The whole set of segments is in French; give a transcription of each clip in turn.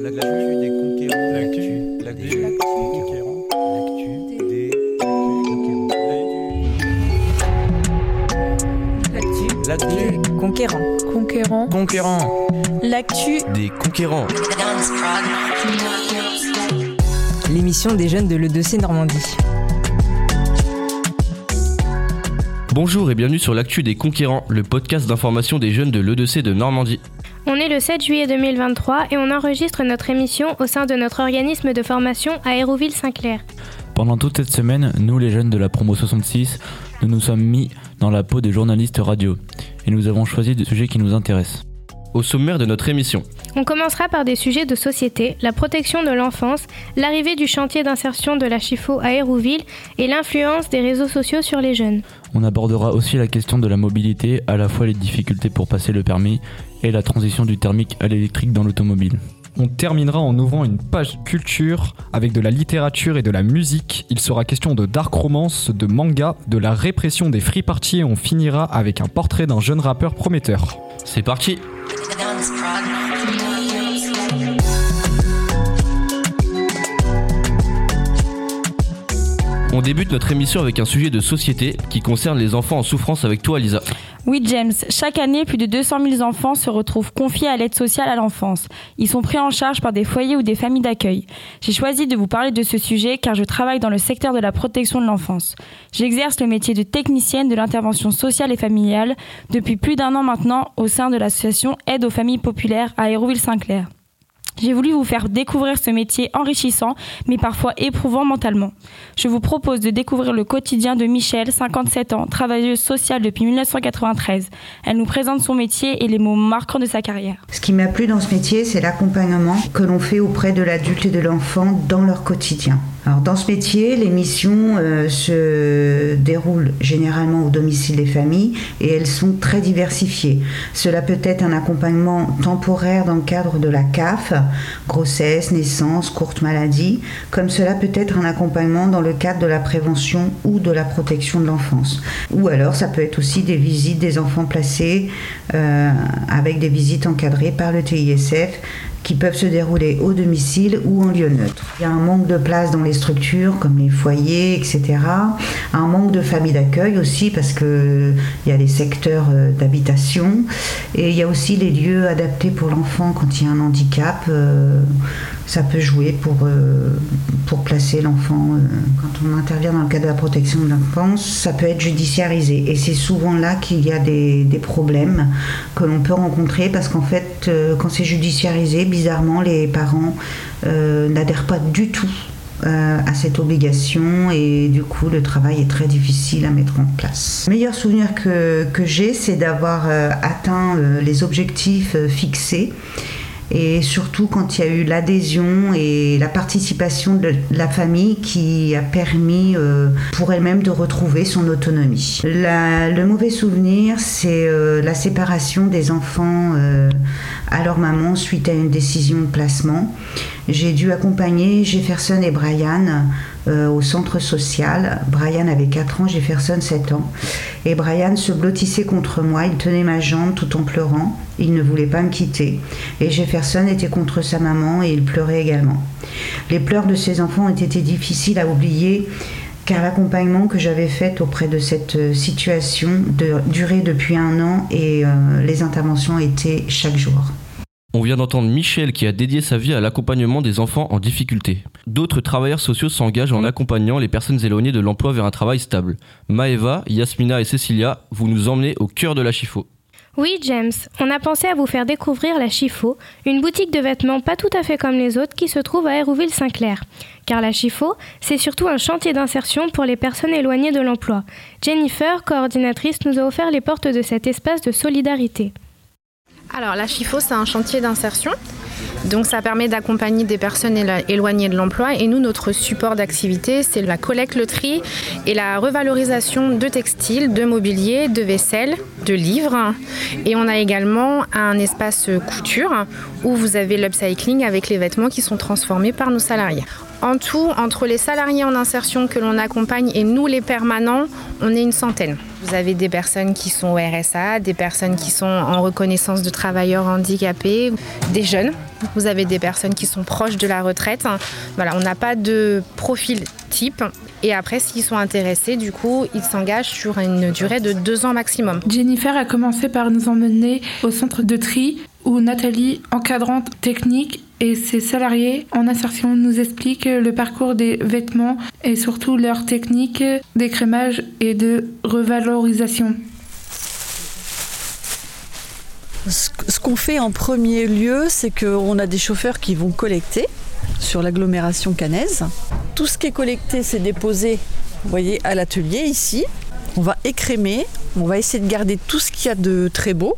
L'actu des conquérants. L'actu. L'actu des conquérants. L'actu des conquérants. L'actu Conquérant. Conquérant. conquérants. L'actu, Des conquérants. l'émission des jeunes de l'E2C Normandie. Bonjour et bienvenue sur l'actu des conquérants, le podcast d'information des jeunes de l'E2C de Normandie. On est le 7 juillet 2023 et on enregistre notre émission au sein de notre organisme de formation à Hérouville-Saint-Clair. Pendant toute cette semaine, nous les jeunes de la promo 66, nous nous sommes mis dans la peau des journalistes radio et nous avons choisi des sujets qui nous intéressent. Au sommaire de notre émission, On commencera par des sujets de société, la protection de l'enfance, l'arrivée du chantier d'insertion de la Chifo à Hérouville et l'influence des réseaux sociaux sur les jeunes. On abordera aussi la question de la mobilité, à la fois les difficultés pour passer le permis et la transition du thermique à l'électrique dans l'automobile. On terminera en ouvrant une page culture avec de la littérature et de la musique. Il sera question de dark romance, de manga, de la répression des free parties et on finira avec un portrait d'un jeune rappeur prometteur. c'est parti On débute notre émission avec un sujet de société qui concerne les enfants en souffrance avec toi Lisa. Oui, James. Chaque année, plus de 200 000 enfants se retrouvent confiés à l'aide sociale à l'enfance. Ils sont pris en charge par des foyers ou des familles d'accueil. J'ai choisi de vous parler de ce sujet car je travaille dans le secteur de la protection de l'enfance. J'exerce le métier de technicienne de l'intervention sociale et familiale depuis plus d'un an maintenant au sein de l'association Aide aux familles populaires à Hérouville-Saint-Clair. J'ai voulu vous faire découvrir ce métier enrichissant, mais parfois éprouvant mentalement. Je vous propose de découvrir le quotidien de Michel, 57 ans, travailleuse sociale depuis 1993. Elle nous présente son métier et les mots marquants de sa carrière. Ce qui m'a plu dans ce métier, c'est l'accompagnement que l'on fait auprès de l'adulte et de l'enfant dans leur quotidien. Dans ce métier, les missions euh, se déroulent généralement au domicile des familles et elles sont très diversifiées. Cela peut être un accompagnement temporaire dans le cadre de la CAF, grossesse, naissance, courte maladie, comme cela peut être un accompagnement dans le cadre de la prévention ou de la protection de l'enfance. Ou alors ça peut être aussi des visites des enfants placés euh, avec des visites encadrées par le TISF qui peuvent se dérouler au domicile ou en lieu neutre. Il y a un manque de place dans les structures comme les foyers, etc. Un manque de familles d'accueil aussi parce que il y a les secteurs euh, d'habitation et il y a aussi les lieux adaptés pour l'enfant quand il y a un handicap. euh, ça peut jouer pour, euh, pour placer l'enfant. quand on intervient dans le cadre de la protection de l'enfance, ça peut être judiciarisé. Et c'est souvent là qu'il y a des, des problèmes que l'on peut rencontrer parce qu'en fait, quand c'est judiciarisé, bizarrement, les parents euh, n'adhèrent pas du tout euh, à cette obligation et du coup le travail est très difficile à mettre en place. Le meilleur souvenir que, j'ai c'est d'avoir euh, atteint les objectifs fixés et surtout quand il y a eu l'adhésion et la participation de la famille qui a permis euh, pour elle-même de retrouver son autonomie. Le mauvais souvenir, c'est euh, la séparation des enfants euh, à leur maman suite à une décision de placement. J'ai dû accompagner Jefferson et Brian euh, au centre social. Brian avait 4 ans, Jefferson 7 ans. Et Brian se blottissait contre moi, il tenait ma jambe tout en pleurant. Il ne voulait pas me quitter. Et Jefferson était contre sa maman et il pleurait également. Les pleurs de ces enfants ont été difficiles à oublier car l'accompagnement que j'avais fait auprès de cette euh, situation durait depuis un an et euh, les interventions étaient chaque jour. On vient d'entendre Michel qui a dédié sa vie à l'accompagnement des enfants en difficulté. D'autres travailleurs sociaux s'engagent en accompagnant les personnes éloignées de l'emploi vers un travail stable. Maeva, Yasmina et Cécilia, vous nous emmenez au cœur de la Chifo. Oui, James, on a pensé à vous faire découvrir la Chifo, une boutique de vêtements pas tout à fait comme les autres qui se trouve à Hérouville-Saint-Clair. Car la Chifo, c'est surtout un chantier d'insertion pour les personnes éloignées de l'emploi. Jennifer, coordinatrice, nous a offert les portes de cet espace de solidarité. Alors la FIFO, c'est un chantier d'insertion. Donc ça permet d'accompagner des personnes élo- éloignées de l'emploi et nous, notre support d'activité, c'est la collecte, le tri et la revalorisation de textiles, de mobilier, de vaisselle, de livres. Et on a également un espace couture où vous avez l'upcycling avec les vêtements qui sont transformés par nos salariés. En tout, entre les salariés en insertion que l'on accompagne et nous les permanents, on est une centaine. Vous avez des personnes qui sont au RSA, des personnes qui sont en reconnaissance de travailleurs handicapés, des jeunes. Vous avez des personnes qui sont proches de la retraite. Voilà, on n'a pas de profil type. Et après, s'ils sont intéressés, du coup, ils s'engagent sur une durée de deux ans maximum. Jennifer a commencé par nous emmener au centre de tri où Nathalie, encadrante technique, et ses salariés en insertion nous expliquent le parcours des vêtements et surtout leur technique d'écrémage et de revalorisation. Ce qu'on fait en premier lieu, c'est qu'on a des chauffeurs qui vont collecter sur l'agglomération canaise. Tout ce qui est collecté, c'est déposé, voyez, à l'atelier ici. On va écrémer, on va essayer de garder tout ce qu'il y a de très beau.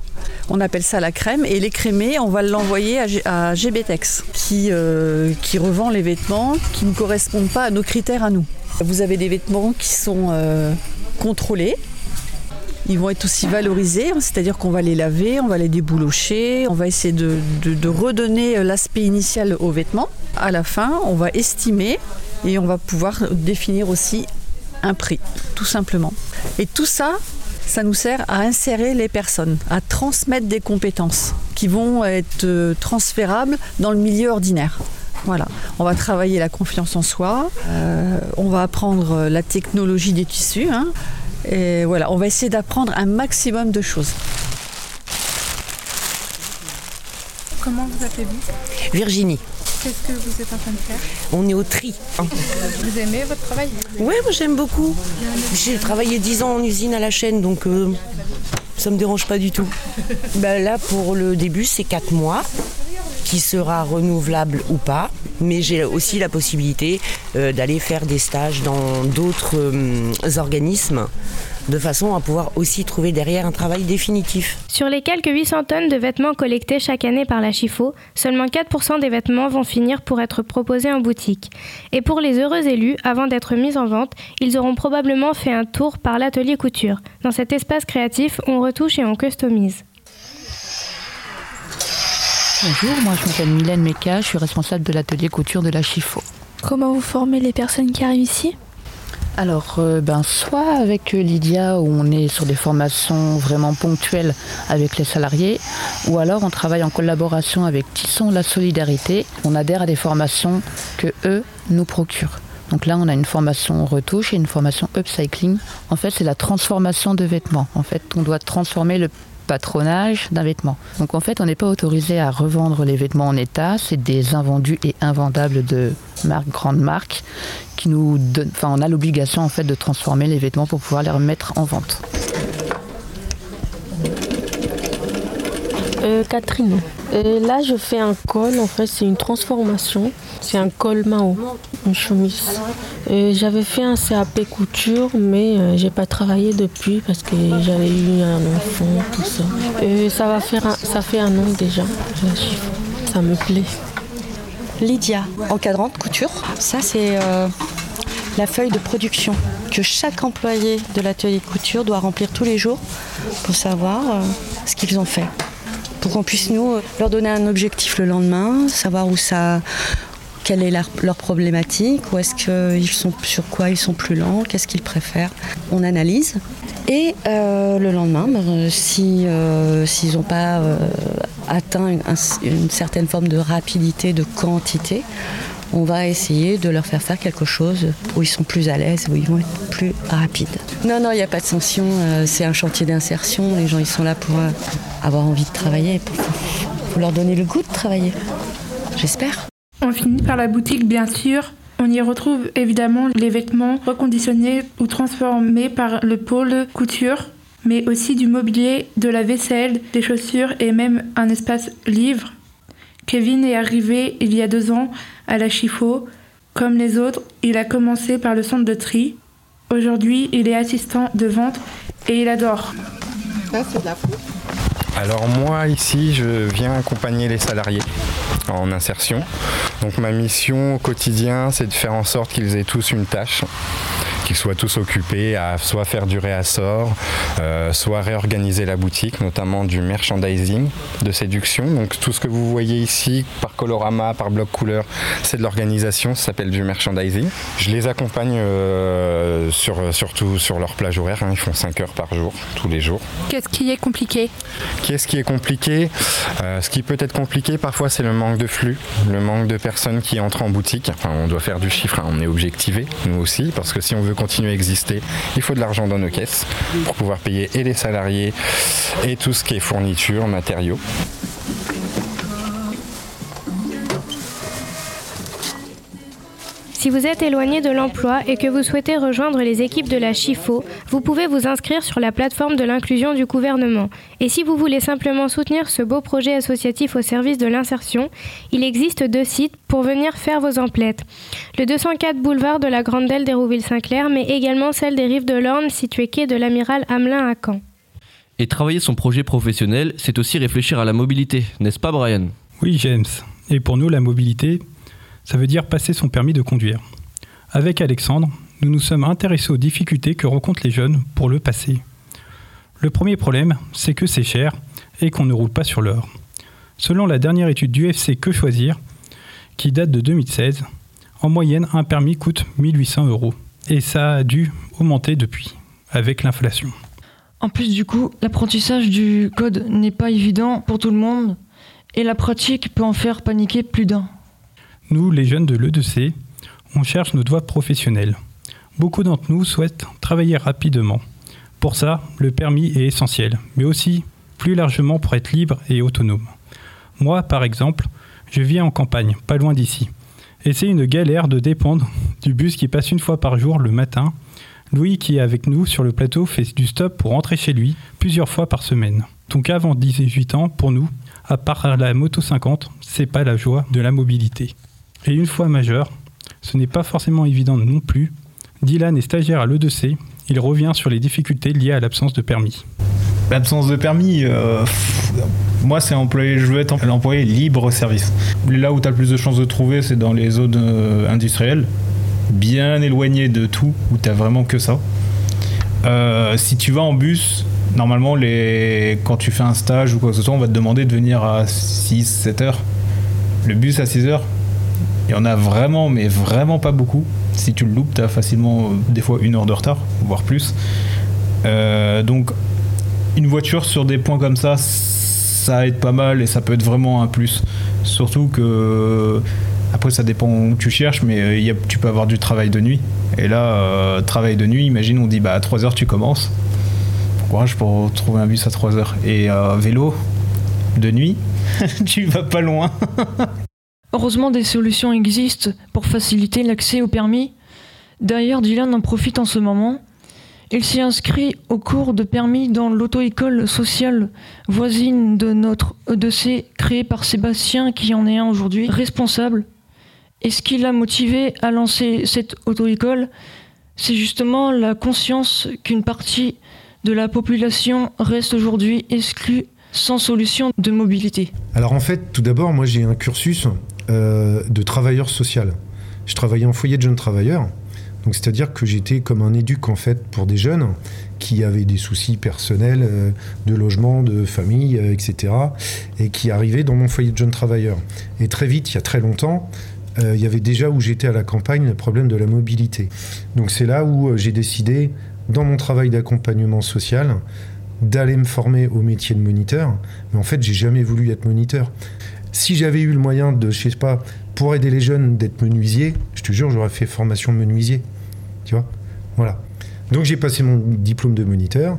On appelle ça la crème. Et l'écrémer, on va l'envoyer à, GBTEX, qui, euh, qui revend les vêtements qui ne correspondent pas à nos critères à nous. Vous avez des vêtements qui sont euh, contrôlés. Ils vont être aussi valorisés, c'est-à-dire qu'on va les laver, on va les déboulocher, on va essayer de, de redonner l'aspect initial aux vêtements. À la fin, on va estimer et on va pouvoir définir aussi un prix, tout simplement. Et tout ça, ça nous sert à insérer les personnes, à transmettre des compétences qui vont être euh, transférables dans le milieu ordinaire. Voilà, on va travailler la confiance en soi, euh, on va apprendre la technologie des tissus, hein. et voilà, on va essayer d'apprendre un maximum de choses. Comment vous appelez-vous? Virginie. Qu'est-ce que vous êtes en train de faire On est au tri. Vous aimez votre travail Oui, moi j'aime beaucoup. J'ai travaillé 10 ans en usine à la chaîne, donc euh, ça me dérange pas du tout. Ben là, pour le début, c'est 4 mois qui sera renouvelable ou pas, mais j'ai aussi la possibilité euh, d'aller faire des stages dans d'autres euh, organismes de façon à pouvoir aussi trouver derrière un travail définitif. Sur les quelques 800 tonnes de vêtements collectés chaque année par la Chifo, seulement 4% des vêtements vont finir pour être proposés en boutique. Et pour les heureux élus, avant d'être mis en vente, ils auront probablement fait un tour par l'atelier couture. Dans cet espace créatif, on retouche et on customise. Bonjour, moi je m'appelle Mylène Meka, je suis responsable de l'atelier couture de la Chifo. Comment vous formez les personnes qui arrivent ici? Alors, euh, ben, soit avec Lydia, où on est sur des formations vraiment ponctuelles avec les salariés, ou alors on travaille en collaboration avec Tisson la Solidarité. On adhère à des formations que eux nous procurent. Donc là, on a une formation retouche et une formation upcycling. En fait, c'est la transformation de vêtements. En fait, on doit transformer le patronage d'un vêtement. Donc en fait, on n'est pas autorisé à revendre les vêtements en état. C'est des invendus et invendables de grandes marques, qui nous donnent. Enfin, on a l'obligation en fait de transformer les vêtements pour pouvoir les remettre en vente. Euh, Catherine, euh, là je fais un col, en fait c'est une transformation. C'est un col Mao, une chemise. Euh, j'avais fait un CAP couture, mais j'ai pas travaillé depuis parce que j'avais eu un enfant, tout ça. ça va ça fait un an déjà, ça me plaît. Lydia, encadrante couture. Ça c'est la feuille de production que chaque employé de l'atelier couture doit remplir tous les jours pour savoir ce qu'ils ont fait pour qu'on puisse nous leur donner un objectif le lendemain, savoir où ça, quelle est leur, problématique, où est-ce qu'ils sont, sur quoi ils sont plus lents, qu'est-ce qu'ils préfèrent. On analyse. Et euh, le lendemain, ben, si, euh, s'ils n'ont pas euh, atteint une, certaine forme de rapidité, de quantité, on va essayer de leur faire faire quelque chose où ils sont plus à l'aise, où ils vont être plus rapides. Non, non, il n'y a pas de sanction, euh, c'est un chantier d'insertion, les gens ils sont là pour euh, avoir envie de travailler, pour, leur donner le goût de travailler. J'espère. On finit par la boutique bien sûr. On y retrouve évidemment les vêtements reconditionnés ou transformés par le pôle couture, mais aussi du mobilier, de la vaisselle, des chaussures et même un espace livre. Kevin est arrivé il y a deux ans à la Chifo. Comme les autres, il a commencé par le centre de tri. Aujourd'hui, il est assistant de vente et il adore. Alors moi ici, je viens accompagner les salariés en insertion. Donc ma mission au quotidien, c'est de faire en sorte qu'ils aient tous une tâche qu'ils soient tous occupés à soit faire du réassort, euh, soit réorganiser la boutique, notamment du merchandising de séduction. Donc tout ce que vous voyez ici par colorama, par bloc couleur, c'est de l'organisation, ça s'appelle du merchandising. Je les accompagne euh, sur, surtout sur leur plage horaire, hein. ils font 5 heures par jour, tous les jours. Qu'est-ce qui est compliqué? Qu'est-ce qui est compliqué? Euh, Ce qui peut être compliqué parfois c'est le manque de flux, le manque de personnes qui entrent en boutique. Enfin, on doit faire du chiffre, hein, on est objectivé, nous aussi, parce que si on veut continuer à exister, il faut de l'argent dans nos caisses pour pouvoir payer et les salariés et tout ce qui est fourniture, matériaux. Si vous êtes éloigné de l'emploi et que vous souhaitez rejoindre les équipes de la CHIFO, vous pouvez vous inscrire sur la plateforme de l'inclusion du gouvernement. Et si vous voulez simplement soutenir ce beau projet associatif au service de l'insertion, il existe deux sites pour venir faire vos emplettes. Le 204 boulevard de la Grande Delle d'Hérouville-Saint-Clair, mais également celle des rives de l'Orne située quai de l'amiral Hamelin à Caen. Et travailler son projet professionnel, c'est aussi réfléchir à la mobilité, n'est-ce pas Brian? Oui, James. Et pour nous, la mobilité, ça veut dire passer son permis de conduire. Avec Alexandre, nous nous sommes intéressés aux difficultés que rencontrent les jeunes pour le passer. Le premier problème, c'est que c'est cher et qu'on ne roule pas sur l'or. Selon la dernière étude du FC Que Choisir, qui date de 2016, en moyenne, un permis coûte 1800 euros. Et ça a dû augmenter depuis, avec l'inflation. En plus du coup, l'apprentissage du code n'est pas évident pour tout le monde et la pratique peut en faire paniquer plus d'un. Nous, les jeunes de l'E2C, on cherche notre voie professionnelle. Beaucoup d'entre nous souhaitent travailler rapidement. Pour ça, le permis est essentiel, mais aussi plus largement pour être libre et autonome. Moi, par exemple, je vis en campagne, pas loin d'ici. Et c'est une galère de dépendre du bus qui passe une fois par jour le matin. Louis, qui est avec nous sur le plateau, fait du stop pour rentrer chez lui plusieurs fois par semaine. Donc avant 18 ans, pour nous, à part la moto 50, c'est pas la joie de la mobilité. Et une fois majeur, ce n'est pas forcément évident non plus. Dylan est stagiaire à l'E2C. Il revient sur les difficultés liées à l'absence de permis. L'absence de permis, euh, moi, c'est employé, je veux être l'employé libre service. Là où tu as le plus de chances de trouver, c'est dans les zones euh, industrielles, bien éloignées de tout, où tu vraiment que ça. Euh, si tu vas en bus, normalement, quand tu fais un stage ou quoi que ce soit, on va te demander de venir à 6-7 heures. Le bus à 6 heures, il y en a vraiment, mais vraiment pas beaucoup. Si tu le loupes, tu as facilement euh, des fois une heure de retard, voire plus. Euh, donc, une voiture sur des points comme ça, ça aide pas mal et ça peut être vraiment un plus. Surtout que, après, ça dépend où tu cherches, mais euh, tu peux avoir du travail de nuit. Et là, travail de nuit, imagine, on dit bah, à 3h tu commences. Courage pour trouver un bus à 3h. Et vélo, de nuit, tu vas pas loin. Heureusement, des solutions existent pour faciliter l'accès au permis. D'ailleurs, Dylan en profite en ce moment. Il s'est inscrit au cours de permis dans l'auto-école sociale voisine de notre E2C créée par Sébastien, qui en est un aujourd'hui responsable. Et ce qui l'a motivé à lancer cette auto-école, c'est justement la conscience qu'une partie de la population reste aujourd'hui exclue sans solution de mobilité. Alors en fait, tout d'abord, moi j'ai un cursus euh, de travailleur social. Je travaillais en foyer de jeunes travailleurs. Donc c'est-à-dire que j'étais comme un éduc en fait pour des jeunes qui avaient des soucis personnels euh, de logement, de famille, euh, etc. et qui arrivaient dans mon foyer de jeunes travailleurs. Et très vite, il y a très longtemps, il y avait déjà où j'étais à la campagne le problème de la mobilité. Donc c'est là où j'ai décidé, dans mon travail d'accompagnement social, d'aller me former au métier de moniteur. Mais en fait, j'ai jamais voulu être moniteur. Si j'avais eu le moyen de, je sais pas, pour aider les jeunes d'être menuisier, je te jure, j'aurais fait formation menuisier. Tu vois Voilà. Donc j'ai passé mon diplôme de moniteur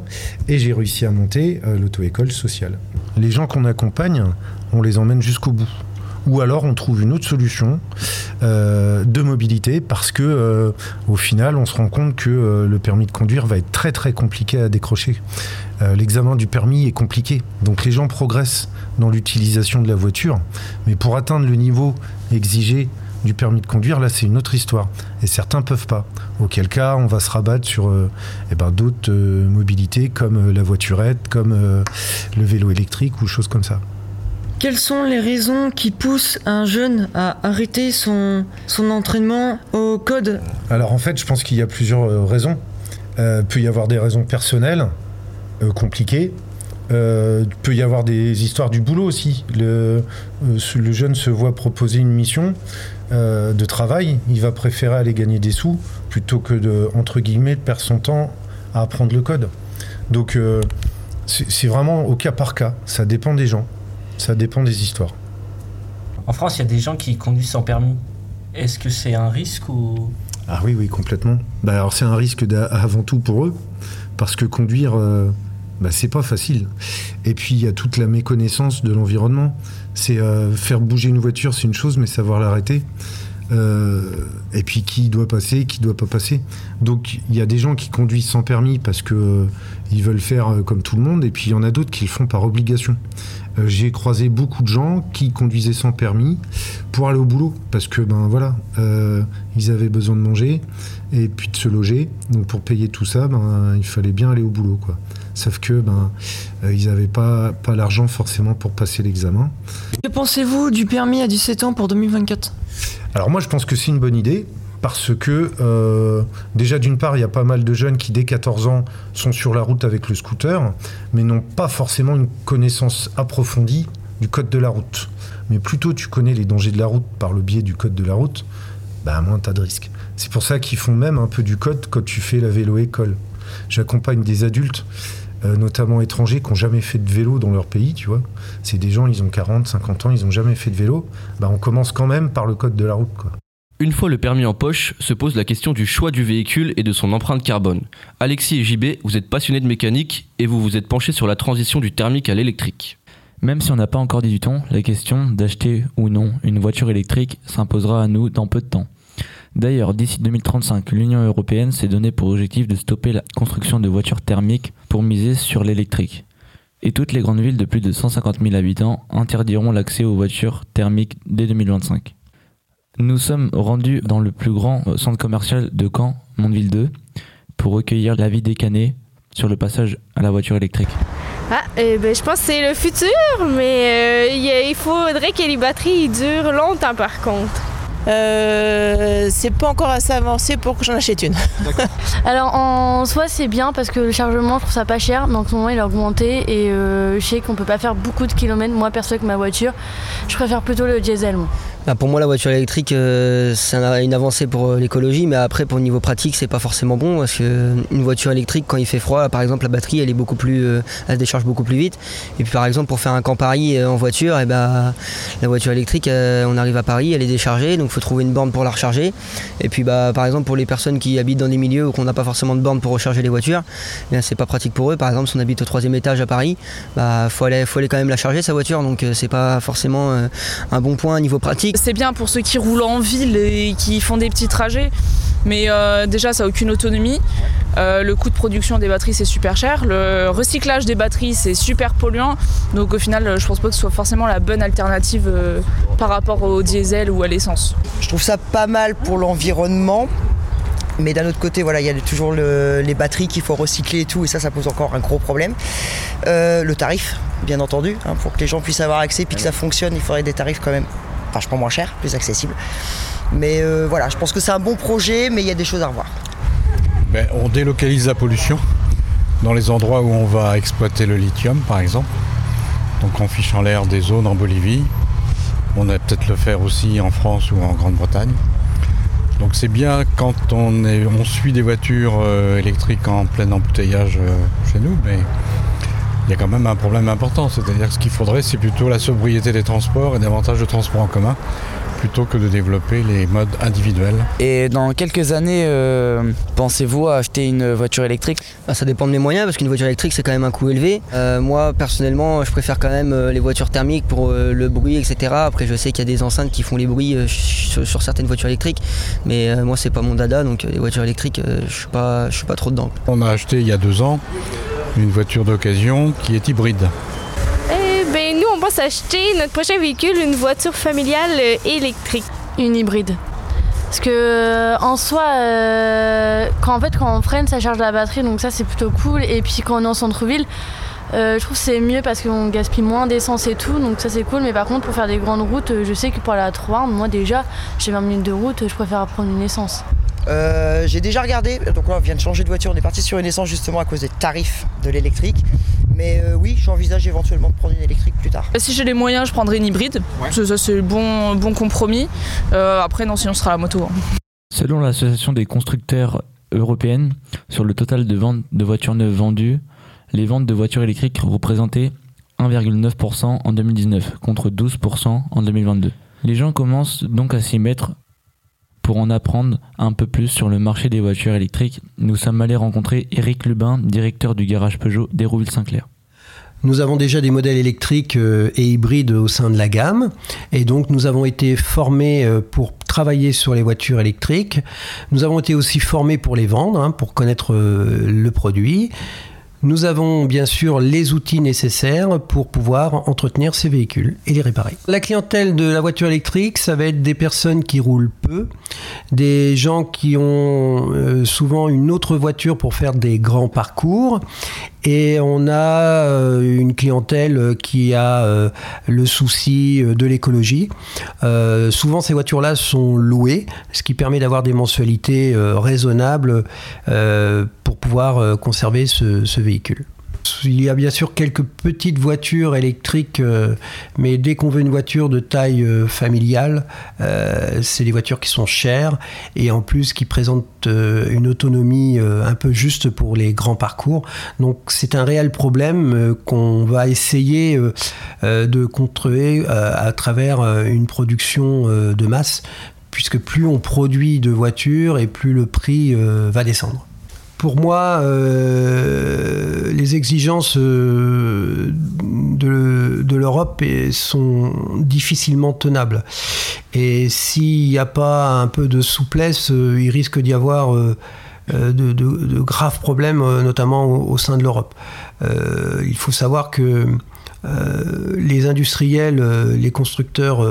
et j'ai réussi à monter euh, l'auto-école sociale. Les gens qu'on accompagne, on les emmène jusqu'au bout. Ou alors on trouve une autre solution euh, de mobilité parce que euh, au final on se rend compte que euh, le permis de conduire va être très très compliqué à décrocher. L'examen du permis est compliqué. Donc les gens progressent dans l'utilisation de la voiture, mais pour atteindre le niveau exigé du permis de conduire, là c'est une autre histoire. Et certains peuvent pas. Auquel cas, on va se rabattre sur eh ben, d'autres mobilités comme la voiturette, comme le vélo électrique ou choses comme ça. Quelles sont les raisons qui poussent un jeune à arrêter son, son entraînement au code Alors en fait, je pense qu'il y a plusieurs euh, raisons. Euh, peut y avoir des raisons personnelles, euh, compliquées. Peut y avoir des histoires du boulot aussi. Le, le jeune se voit proposer une mission de travail, il va préférer aller gagner des sous plutôt que de, entre guillemets, de perdre son temps à apprendre le code. Donc c'est vraiment au cas par cas, ça dépend des gens, ça dépend des histoires. En France, il y a des gens qui conduisent sans permis. Est-ce que c'est un risque ou... Ah oui, oui, complètement. Bah, alors c'est un risque avant tout pour eux, parce que conduire, euh, bah, c'est pas facile. Et puis il y a toute la méconnaissance de l'environnement. C'est euh, faire bouger une voiture, c'est une chose, mais savoir l'arrêter. Euh, et puis qui doit passer, qui doit pas passer. Donc il y a des gens qui conduisent sans permis parce que euh, ils veulent faire euh, comme tout le monde, et puis il y en a d'autres qui le font par obligation. Euh, J'ai croisé beaucoup de gens qui conduisaient sans permis pour aller au boulot parce que ben voilà, euh, ils avaient besoin de manger et puis de se loger. Donc pour payer tout ça, ben il fallait bien aller au boulot quoi. Sauf que ben euh, ils n'avaient pas pas l'argent forcément pour passer l'examen. Que pensez-vous du permis à 17 ans pour 2024 Alors moi je pense que c'est une bonne idée parce que euh, déjà d'une part il y a pas mal de jeunes qui dès 14 ans sont sur la route avec le scooter mais n'ont pas forcément une connaissance approfondie du code de la route. Mais plutôt tu connais les dangers de la route par le biais du code de la route, bah moins tu as de risques. C'est pour ça qu'ils font même un peu du code quand tu fais la vélo école. J'accompagne des adultes euh, notamment étrangers, qui n'ont jamais fait de vélo dans leur pays, tu vois. C'est des gens, ils ont 40, 50 ans, ils n'ont jamais fait de vélo. Bah, on commence quand même par le code de la route. Une fois le permis en poche, se pose la question du choix du véhicule et de son empreinte carbone. Alexis et JB, vous êtes passionnés de mécanique et vous vous êtes penchés sur la transition du thermique à l'électrique. Même si on n'a pas encore 18 ans, la question d'acheter ou non une voiture électrique s'imposera à nous dans peu de temps. D'ailleurs, d'ici 2035, l'Union européenne s'est donné pour objectif de stopper la construction de voitures thermiques pour miser sur l'électrique. Et toutes les grandes villes de plus de 150 000 habitants interdiront l'accès aux voitures thermiques dès 2025. Nous sommes rendus dans le plus grand euh, centre commercial de Caen, Mondeville 2, pour recueillir l'avis des Canets sur le passage à la voiture électrique. Ah, eh ben, je pense que c'est le futur, mais euh, il faudrait que les batteries durent longtemps par contre. Euh, c'est pas encore assez avancé pour que j'en achète une. Alors en soi c'est bien parce que le chargement je trouve ça pas cher mais en ce moment il a augmenté et euh, je sais qu'on peut pas faire beaucoup de kilomètres moi perso avec ma voiture je préfère plutôt le diesel moi. Bah, pour moi, la voiture électrique, euh, c'est un- une avancée pour l'écologie, mais après, pour le niveau pratique, c'est pas forcément bon parce que une voiture électrique, quand il fait froid, par exemple, la batterie, elle est beaucoup plus, euh, elle se décharge beaucoup plus vite. Et puis, par exemple, pour faire un camp Paris euh, en voiture, et ben, la voiture électrique, euh, on arrive à Paris, elle est déchargée, donc il faut trouver une borne pour la recharger. Et puis, bah, par exemple, pour les personnes qui habitent dans des milieux où on n'a pas forcément de borne pour recharger les voitures, eh c'est pas pratique pour eux. Par exemple, si on habite au troisième étage à Paris, bah, faut aller, quand même la charger sa voiture, donc euh, c'est pas forcément euh, un bon point niveau pratique. C'est bien pour ceux qui roulent en ville et qui font des petits trajets, mais euh, déjà ça n'a aucune autonomie. Euh, le coût de production des batteries c'est super cher, le recyclage des batteries c'est super polluant, donc au final je pense pas que ce soit forcément la bonne alternative euh, par rapport au diesel ou à l'essence. Je trouve ça pas mal pour l'environnement. Mais d'un autre côté, voilà, il y a toujours le- les batteries qu'il faut recycler et tout, et ça, ça pose encore un gros problème. Le tarif, bien entendu, hein, pour que les gens puissent avoir accès puis que ça fonctionne, il faudrait des tarifs quand même vachement moins chers, plus accessibles. Mais euh, voilà, je pense que c'est un bon projet, mais il y a des choses à revoir. Ben, on délocalise la pollution dans les endroits où on va exploiter le lithium, par exemple. Donc en l'air des zones en Bolivie. On va peut-être le faire aussi en France ou en Grande-Bretagne. Donc c'est bien quand on, on suit des voitures euh, électriques en plein embouteillage euh, chez nous, mais il y a quand même un problème important. C'est-à-dire que ce qu'il faudrait, c'est plutôt la sobriété des transports et davantage de transports en commun, plutôt que de développer les modes individuels. Et dans quelques années, euh, pensez-vous à acheter une voiture électrique? Bah, ça dépend de mes moyens parce qu'une voiture électrique c'est quand même un coût élevé. Euh, moi personnellement je préfère quand même euh, les voitures thermiques pour euh, le bruit etc. Après je sais qu'il y a des enceintes qui font les bruits euh, sur, sur certaines voitures électriques mais euh, moi c'est pas mon dada donc les voitures électriques euh, je suis pas je suis pas trop dedans. On a acheté il y a deux ans une voiture d'occasion qui est hybride. Pense acheter notre prochain véhicule, une voiture familiale euh, électrique. Une hybride. Parce que euh, en soi, euh, quand, en fait, quand on freine, ça charge la batterie, donc ça c'est plutôt cool. Et puis quand on est en centre-ville, Euh, je trouve que c'est mieux parce qu'on gaspille moins d'essence et tout, donc ça c'est cool. Mais par contre, pour faire des grandes routes, je sais que pour aller à Troyes, moi déjà, j'ai 20 minutes de route, je préfère prendre une essence. Euh, j'ai déjà regardé, donc là on vient de changer de voiture, on est parti sur une essence justement à cause des tarifs de l'électrique. Mais euh, oui, j'envisage éventuellement de prendre une électrique plus tard. Si j'ai les moyens, je prendrai une hybride. Ça, ça, c'est le bon, bon compromis. Euh, après, non, sinon ce sera la moto. hein. Selon l'association des constructeurs européennes, sur le total de ventes de voitures neuves vendues, les ventes de voitures électriques représentaient 1,9% en 2019 contre 12% en 2022. Les gens commencent donc à s'y mettre pour en apprendre un peu plus sur le marché des voitures électriques. Nous sommes allés rencontrer Eric Lubin, directeur du garage Peugeot d'Hérouville-Saint-Clair. Nous avons déjà des modèles électriques euh, et hybrides au sein de la gamme et donc nous avons été formés euh, pour travailler sur les voitures électriques. Nous avons été aussi formés pour les vendre, hein, pour connaître euh, le produit. Nous avons bien sûr les outils nécessaires pour pouvoir entretenir ces véhicules et les réparer. La clientèle de la voiture électrique, ça va être des personnes qui roulent peu, des gens qui ont souvent une autre voiture pour faire des grands parcours et on a euh, une clientèle qui a euh, le souci euh, de l'écologie. Euh, souvent, ces voitures-là sont louées, ce qui permet d'avoir des mensualités euh, raisonnables euh, pour pouvoir euh, conserver ce véhicule. Il y a bien sûr quelques petites voitures électriques, euh, mais dès qu'on veut une voiture de taille euh, familiale, euh, c'est des voitures qui sont chères et en plus qui présentent une autonomie un peu juste pour les grands parcours. Donc c'est un réel problème qu'on va essayer de contrôler euh, à travers une production de masse, puisque plus on produit de voitures et plus le prix va descendre. Pour moi, euh, les exigences euh, de, l'Europe sont difficilement tenables. Et s'il n'y a pas un peu de souplesse, euh, il risque d'y avoir de, graves problèmes, notamment au, sein de l'Europe. Il faut savoir que les industriels, les constructeurs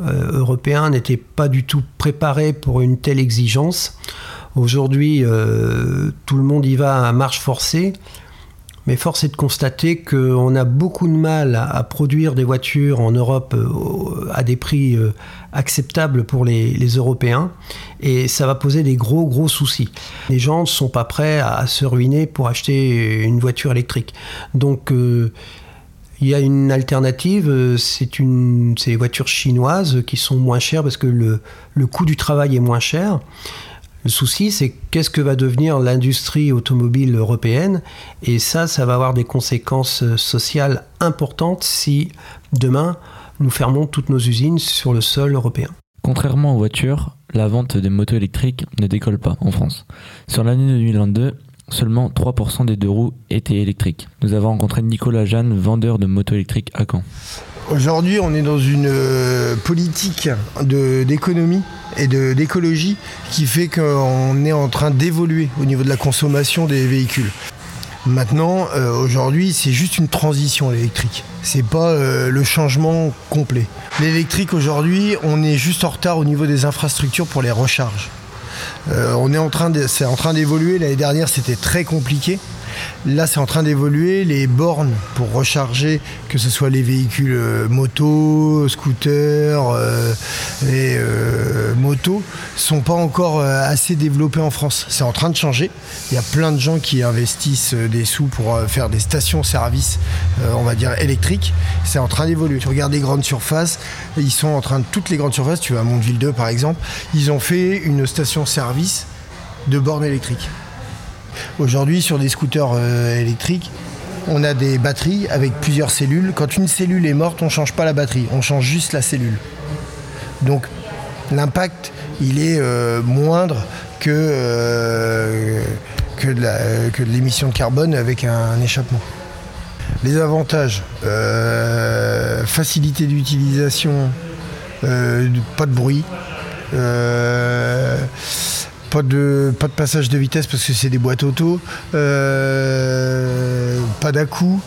européens n'étaient pas du tout préparés pour une telle exigence. Aujourd'hui, euh, tout le monde y va à marche forcée. Mais force est de constater qu'on a beaucoup de mal à, produire des voitures en Europe euh, à des prix euh, acceptables pour les, Européens. Et ça va poser des gros, gros soucis. Les gens ne sont pas prêts à, se ruiner pour acheter une voiture électrique. Donc, il y a une alternative, c'est les voitures chinoises qui sont moins chères parce que le coût du travail est moins cher. Le souci, c'est qu'est-ce que va devenir l'industrie automobile européenne Et ça, ça va avoir des conséquences euh, sociales importantes si demain, nous fermons toutes nos usines sur le sol européen. Contrairement aux voitures, la vente des motos électriques ne décolle pas en France. Sur l'année 2022, seulement 3% des deux roues étaient électriques. Nous avons rencontré Nicolas Jeanne, vendeur de motos électriques à Caen. Aujourd'hui, on est dans une euh, politique d'économie et d'écologie qui fait qu'on est en train d'évoluer au niveau de la consommation des véhicules. Maintenant, euh, aujourd'hui, c'est juste une transition l'électrique. C'est pas euh, le changement complet. L'électrique aujourd'hui, on est juste en retard au niveau des infrastructures pour les recharges. On est en train c'est en train d'évoluer. L'année dernière, c'était très compliqué. Là, c'est en train d'évoluer. Les bornes pour recharger, que ce soit les véhicules euh, motos, scooters euh, et euh, motos, sont pas encore euh, assez développées en France. C'est en train de changer. Il y a plein de gens qui investissent des sous pour faire des stations-service, on va dire électriques. C'est en train d'évoluer. Tu regardes les grandes surfaces, ils sont en train de toutes les grandes surfaces. Tu vas à Mondeville 2 par exemple, ils ont fait une station-service de bornes électriques. Aujourd'hui, sur des scooters euh, électriques, on a des batteries avec plusieurs cellules. Quand une cellule est morte, on ne change pas la batterie, on change juste la cellule. Donc l'impact, il est euh, moindre que, euh, que de l'émission de carbone avec un, échappement. Les avantages, facilité d'utilisation, pas de bruit, pas de, pas de passage de vitesse parce que c'est des boîtes auto, euh, pas d'à-coup.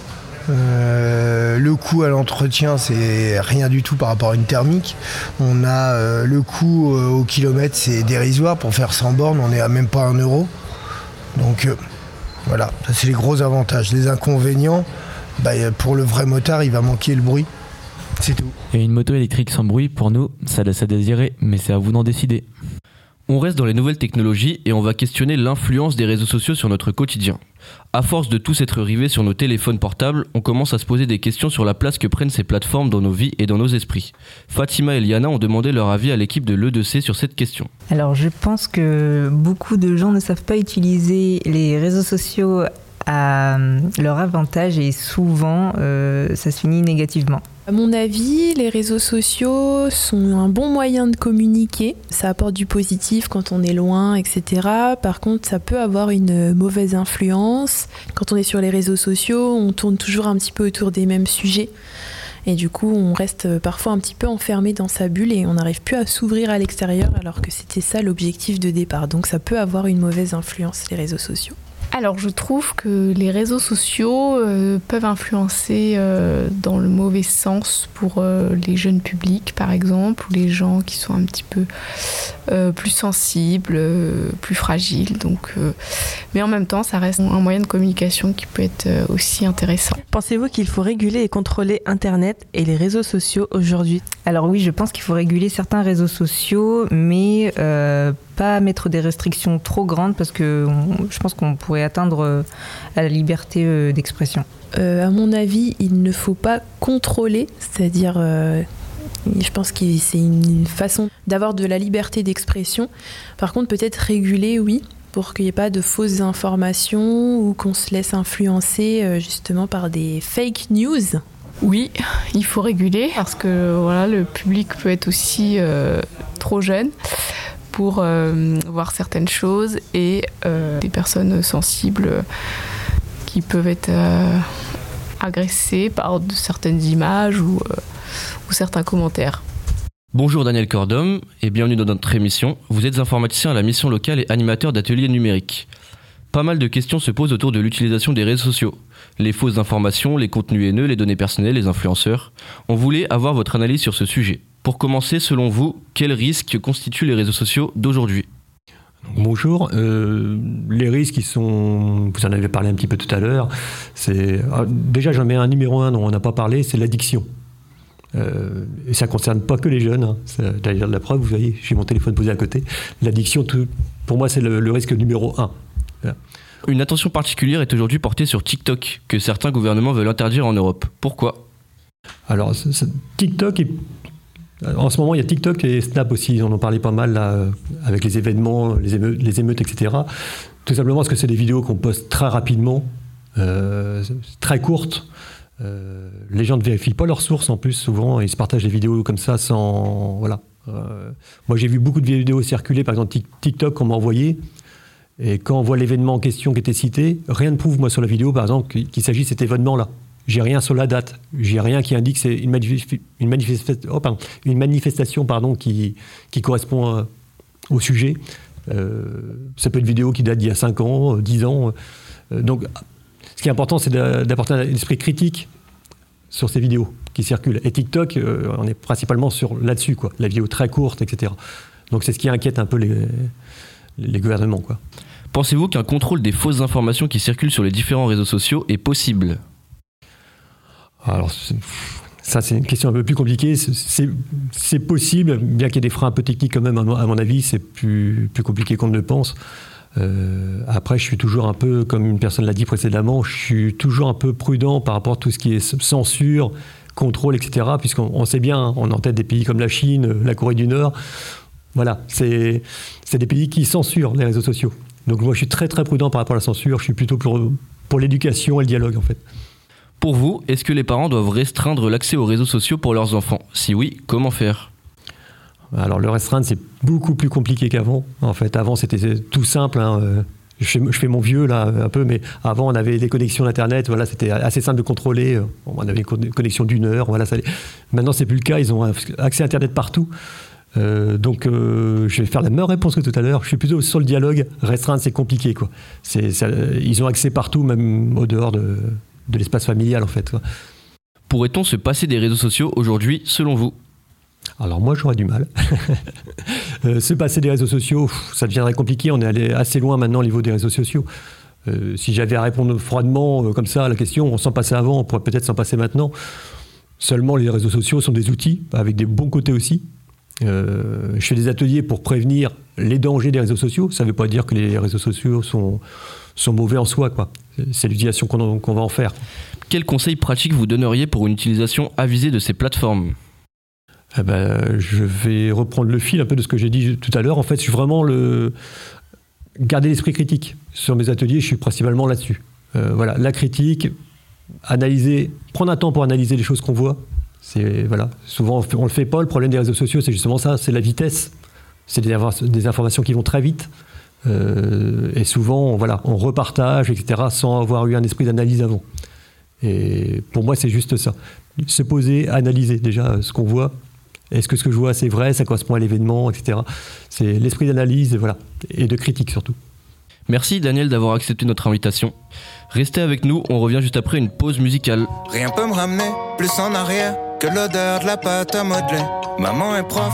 Euh, le coût à l'entretien, c'est rien du tout par rapport à une thermique. On a euh, le coût au kilomètre, c'est dérisoire. Pour faire 100 bornes, on est à même pas un euro. Donc voilà, ça c'est les gros avantages. Les inconvénients, bah, pour le vrai motard, il va manquer le bruit. C'est tout. Et une moto électrique sans bruit, pour nous, ça laisse à désirer, mais c'est à vous d'en décider. On reste dans les nouvelles technologies et on va questionner l'influence des réseaux sociaux sur notre quotidien. À force de tous être rivés sur nos téléphones portables, on commence à se poser des questions sur la place que prennent ces plateformes dans nos vies et dans nos esprits. Fatima et Liana ont demandé leur avis à l'équipe de l'E2C sur cette question. Alors je pense que beaucoup de gens ne savent pas utiliser les réseaux sociaux à leur avantage et souvent euh, ça se finit négativement. À mon avis, les réseaux sociaux sont un bon moyen de communiquer. Ça apporte du positif quand on est loin, etc. Par contre, ça peut avoir une mauvaise influence. Quand on est sur les réseaux sociaux, on tourne toujours un petit peu autour des mêmes sujets. Et du coup, on reste parfois un petit peu enfermé dans sa bulle et on n'arrive plus à s'ouvrir à l'extérieur alors que c'était ça l'objectif de départ. Donc ça peut avoir une mauvaise influence, les réseaux sociaux. Alors je trouve que les réseaux sociaux euh, peuvent influencer euh, dans le mauvais sens pour euh, les jeunes publics par exemple ou les gens qui sont un petit peu plus sensibles, plus fragiles. Donc, mais en même temps ça reste un moyen de communication qui peut être aussi intéressant. Pensez-vous qu'il faut réguler et contrôler Internet et les réseaux sociaux aujourd'hui? Alors oui je pense qu'il faut réguler certains réseaux sociaux mais pas mettre des restrictions trop grandes parce que je pense qu'on pourrait atteindre euh, à la liberté euh, d'expression. Euh, à mon avis, il ne faut pas contrôler, c'est-à-dire, je pense que c'est une façon d'avoir de la liberté d'expression. Par contre, peut-être réguler, oui, pour qu'il n'y ait pas de fausses informations ou qu'on se laisse influencer justement par des fake news. Oui, il faut réguler parce que voilà, le public peut être aussi trop jeune pour euh, voir certaines choses et euh, des personnes sensibles qui peuvent être euh, agressées par certaines images ou, ou certains commentaires. Bonjour Daniel Cordom et bienvenue dans notre émission. Vous êtes informaticien à la mission locale et animateur d'ateliers numériques. Pas mal de questions se posent autour de l'utilisation des réseaux sociaux. Les fausses informations, les contenus haineux, les données personnelles, les influenceurs. On voulait avoir votre analyse sur ce sujet. Pour commencer, selon vous, quels risques constituent les réseaux sociaux d'aujourd'hui? Bonjour. Euh, les risques, ils sont, vous en avez parlé un petit peu tout à l'heure. C'est ah, déjà j'en mets un numéro un dont on n'a pas parlé, c'est l'addiction. Euh, et ça concerne pas que les jeunes. Hein. D'ailleurs, la preuve, vous voyez, j'ai mon téléphone posé à côté. L'addiction, pour moi, c'est le, risque numéro un. Une attention particulière est aujourd'hui portée sur TikTok, que certains gouvernements veulent interdire en Europe. Pourquoi? Alors, TikTok est en ce moment, il y a TikTok et Snap aussi, ils en ont parlé pas mal là, avec les événements, les émeutes, etc. Tout simplement parce que c'est des vidéos qu'on poste très rapidement, euh, très courtes. Euh, les gens ne vérifient pas leurs sources en plus, souvent, ils se partagent des vidéos comme ça sans. Voilà. moi, j'ai vu beaucoup de vidéos circuler, par exemple TikTok qu'on m'a envoyé. Et quand on voit l'événement en question qui était cité, rien ne prouve, moi, sur la vidéo, par exemple, qu'il s'agit de cet événement-là. J'ai rien sur la date. J'ai rien qui indique que c'est une, oh, manifestation pardon, qui, qui correspond euh, au sujet. Euh, ça peut être une vidéo qui date d'il y a 5 ans, 10 euh, ans. donc, ce qui est important, c'est d'apporter un esprit critique sur ces vidéos qui circulent. Et TikTok, on est principalement sur là-dessus, quoi. La vidéo très courte, etc. Donc, c'est ce qui inquiète un peu les, les gouvernements, quoi. Pensez-vous qu'un contrôle des fausses informations qui circulent sur les différents réseaux sociaux est possible? Alors, ça, c'est une question un peu plus compliquée. C'est possible, bien qu'il y ait des freins un peu techniques quand même, à mon avis, c'est plus, plus compliqué qu'on ne le pense. Euh, après, je suis toujours un peu, comme une personne l'a dit précédemment, je suis toujours un peu prudent par rapport à tout ce qui est censure, contrôle, etc. Puisqu'on sait bien, on est en tête des pays comme la Chine, la Corée du Nord. Voilà, c'est des pays qui censurent les réseaux sociaux. Donc moi, je suis très très prudent par rapport à la censure. Je suis plutôt pour, pour l'éducation et le dialogue, en fait. Pour vous, est-ce que les parents doivent restreindre l'accès aux réseaux sociaux pour leurs enfants? Si oui, comment faire? Alors le restreindre, c'est beaucoup plus compliqué qu'avant. En fait, avant, c'était tout simple. Hein, euh, je, fais, mon vieux là un peu, mais avant, on avait des connexions Internet. Voilà, c'était assez simple de contrôler. On avait une connexion d'une heure. Voilà, ça... Maintenant, c'est plus le cas. Ils ont accès à Internet partout. Euh, donc, euh, je vais faire la même réponse que tout à l'heure. Je suis plutôt sur le dialogue. Restreindre, c'est compliqué. Ils ont accès partout, même au dehors de, de l'espace familial en fait. Pourrait-on se passer des réseaux sociaux aujourd'hui selon vous? Alors moi j'aurais du mal. Euh, se passer des réseaux sociaux, ça deviendrait compliqué. On est allé assez loin maintenant au niveau des réseaux sociaux. Euh, si j'avais à répondre froidement euh, comme ça à la question, on s'en passait avant, on pourrait peut-être s'en passer maintenant. Seulement, les réseaux sociaux sont des outils avec des bons côtés aussi. Euh, je fais des ateliers pour prévenir les dangers des réseaux sociaux. Ça ne veut pas dire que les réseaux sociaux sont, sont mauvais en soi. Quoi. C'est l'utilisation qu'on va en faire. Quels conseils pratiques vous donneriez pour une utilisation avisée de ces plateformes? Eh ben, je vais reprendre le fil un peu de ce que j'ai dit tout à l'heure. En fait, je suis vraiment le garder l'esprit critique. Sur mes ateliers, je suis principalement là-dessus. Euh, voilà, la critique, analyser, prendre un temps pour analyser les choses qu'on voit. C'est voilà. Souvent, on on le fait pas. Le problème des réseaux sociaux, c'est justement ça, c'est la vitesse. C'est des informations qui vont très vite. Euh, et souvent, voilà, on repartage, etc., sans avoir eu un esprit d'analyse avant. Et pour moi, c'est juste ça. Se poser, analyser déjà euh, ce qu'on voit. Est-ce que ce que je vois, c'est vrai, ça correspond à l'événement, etc. C'est l'esprit d'analyse, voilà, et de critique surtout. Merci Daniel d'avoir accepté notre invitation. Restez avec nous, on revient juste après une pause musicale. Rien peut me ramener plus en arrière que l'odeur de la pâte à modeler. Maman est prof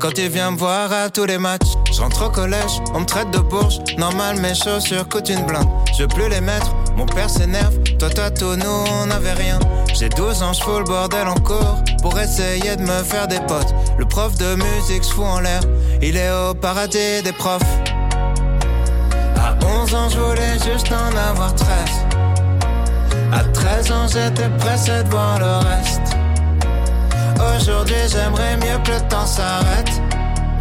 Quand il vient me voir à tous les matchs, je au collège, on me traite de bourge. Normal, mes chaussures coûtent une blinde. Je veux plus les mettre, mon père s'énerve. Toi, toi, tout, nous, on n'avait rien. J'ai 12 ans, je fous le bordel en cours pour essayer de me faire des potes. Le prof de musique se fout en l'air, il est au paradis des profs. À 11 ans, je voulais juste en avoir 13. À 13 ans, j'étais pressé de voir le reste. Aujourd'hui, j'aimerais mieux que le temps s'arrête.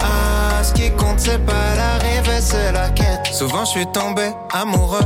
Ah, ce qui compte, c'est pas l'arrivée, c'est la quête. Souvent, je suis tombé amoureux,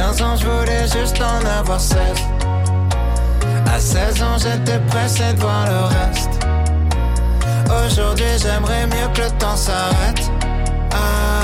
À 15 ans, je voulais juste en avoir 16. À 16 ans, j'étais pressé de voir le reste. Aujourd'hui, j'aimerais mieux que le temps s'arrête. Ah,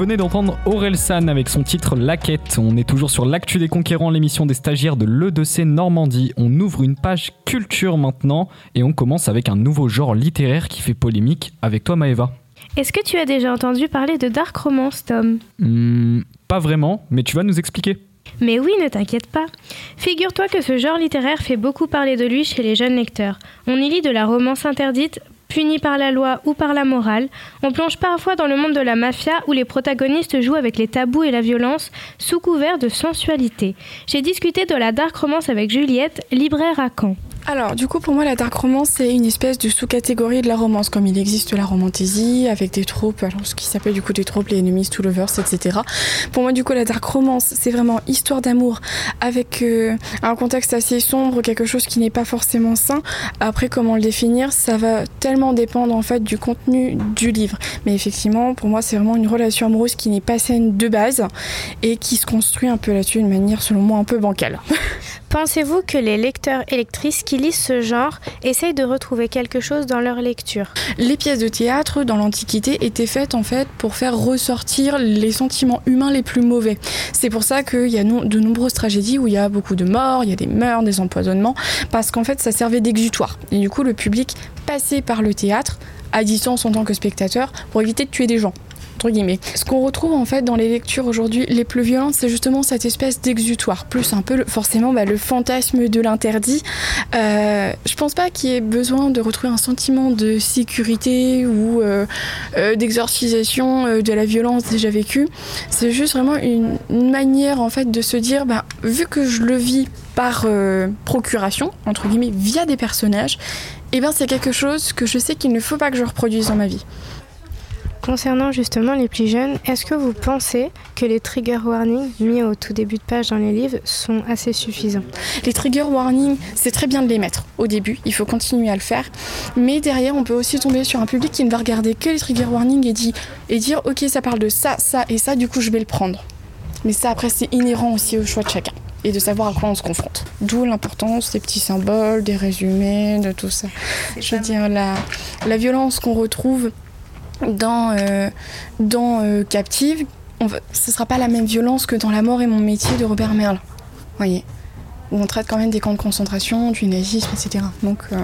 Venez d'entendre Aurel San avec son titre La Quête. On est toujours sur l'actu des conquérants, l'émission des stagiaires de l'E2C Normandie. On ouvre une page culture maintenant et on commence avec un nouveau genre littéraire qui fait polémique avec toi Maëva. Est-ce que tu as déjà entendu parler de dark romance, Tom? Hmm, Pas vraiment, mais tu vas nous expliquer. Mais oui, ne t'inquiète pas. Figure-toi que ce genre littéraire fait beaucoup parler de lui chez les jeunes lecteurs. On y lit de la romance interdite, punie par la loi ou par la morale. On plonge parfois dans le monde de la mafia où les protagonistes jouent avec les tabous et la violence sous couvert de sensualité. J'ai discuté de la dark romance avec Juliette, libraire à Caen. Alors, du coup, pour moi, la dark romance, c'est une espèce de sous-catégorie de la romance, comme il existe la romantaisie, avec des tropes, alors ce qui s'appelle du coup des tropes, les enemies to lovers, etc. Pour moi, du coup, la dark romance, c'est vraiment histoire d'amour, avec euh, un contexte assez sombre, quelque chose qui n'est pas forcément sain. Après, comment le définir, ça va tellement dépendre, en fait, du contenu du livre. Mais effectivement, pour moi, c'est vraiment une relation amoureuse qui n'est pas saine de base, et qui se construit un peu là-dessus d'une manière, selon moi, un peu bancale. Pensez-vous que les lecteurs et lectrices qui lisent ce genre essayent de retrouver quelque chose dans leur lecture? Les pièces de théâtre dans l'Antiquité étaient faites en fait pour faire ressortir les sentiments humains les plus mauvais. C'est pour ça qu'il y a de nombreuses tragédies où il y a beaucoup de morts, il y a des meurtres, des empoisonnements, parce qu'en fait ça servait d'exutoire. Et du coup le public passait par le théâtre à distance en tant que spectateur pour éviter de tuer des gens. Ce qu'on retrouve en fait dans les lectures aujourd'hui les plus violentes, c'est justement cette espèce d'exutoire, plus un peu forcément bah, le fantasme de l'interdit. Euh, je pense pas qu'il y ait besoin de retrouver un sentiment de sécurité ou euh, euh, d'exorcisation euh, de la violence déjà vécue. C'est juste vraiment une, manière en fait de se dire, bah, vu que je le vis par procuration, entre guillemets, via des personnages, et ben c'est quelque chose que je sais qu'il ne faut pas que je reproduise dans ma vie. Concernant justement les plus jeunes, est-ce que vous pensez que les trigger warnings mis au tout début de page dans les livres sont assez suffisants? Les trigger warnings, c'est très bien de les mettre au début, il faut continuer à le faire. Mais derrière, on peut aussi tomber sur un public qui ne va regarder que les trigger warnings et, dit, et dire ok, ça parle de ça, ça et ça, du coup je vais le prendre. Mais ça, après, c'est inhérent aussi au choix de chacun et de savoir à quoi on se confronte. D'où l'importance des petits symboles, des résumés, de tout ça. Je veux dire, la, la violence qu'on retrouve dans, euh, euh, Captive, ce sera pas la même violence que dans La mort et mon métier de Robert Merle. voyez où on traite quand même des camps de concentration, du nazisme, etc. Donc euh,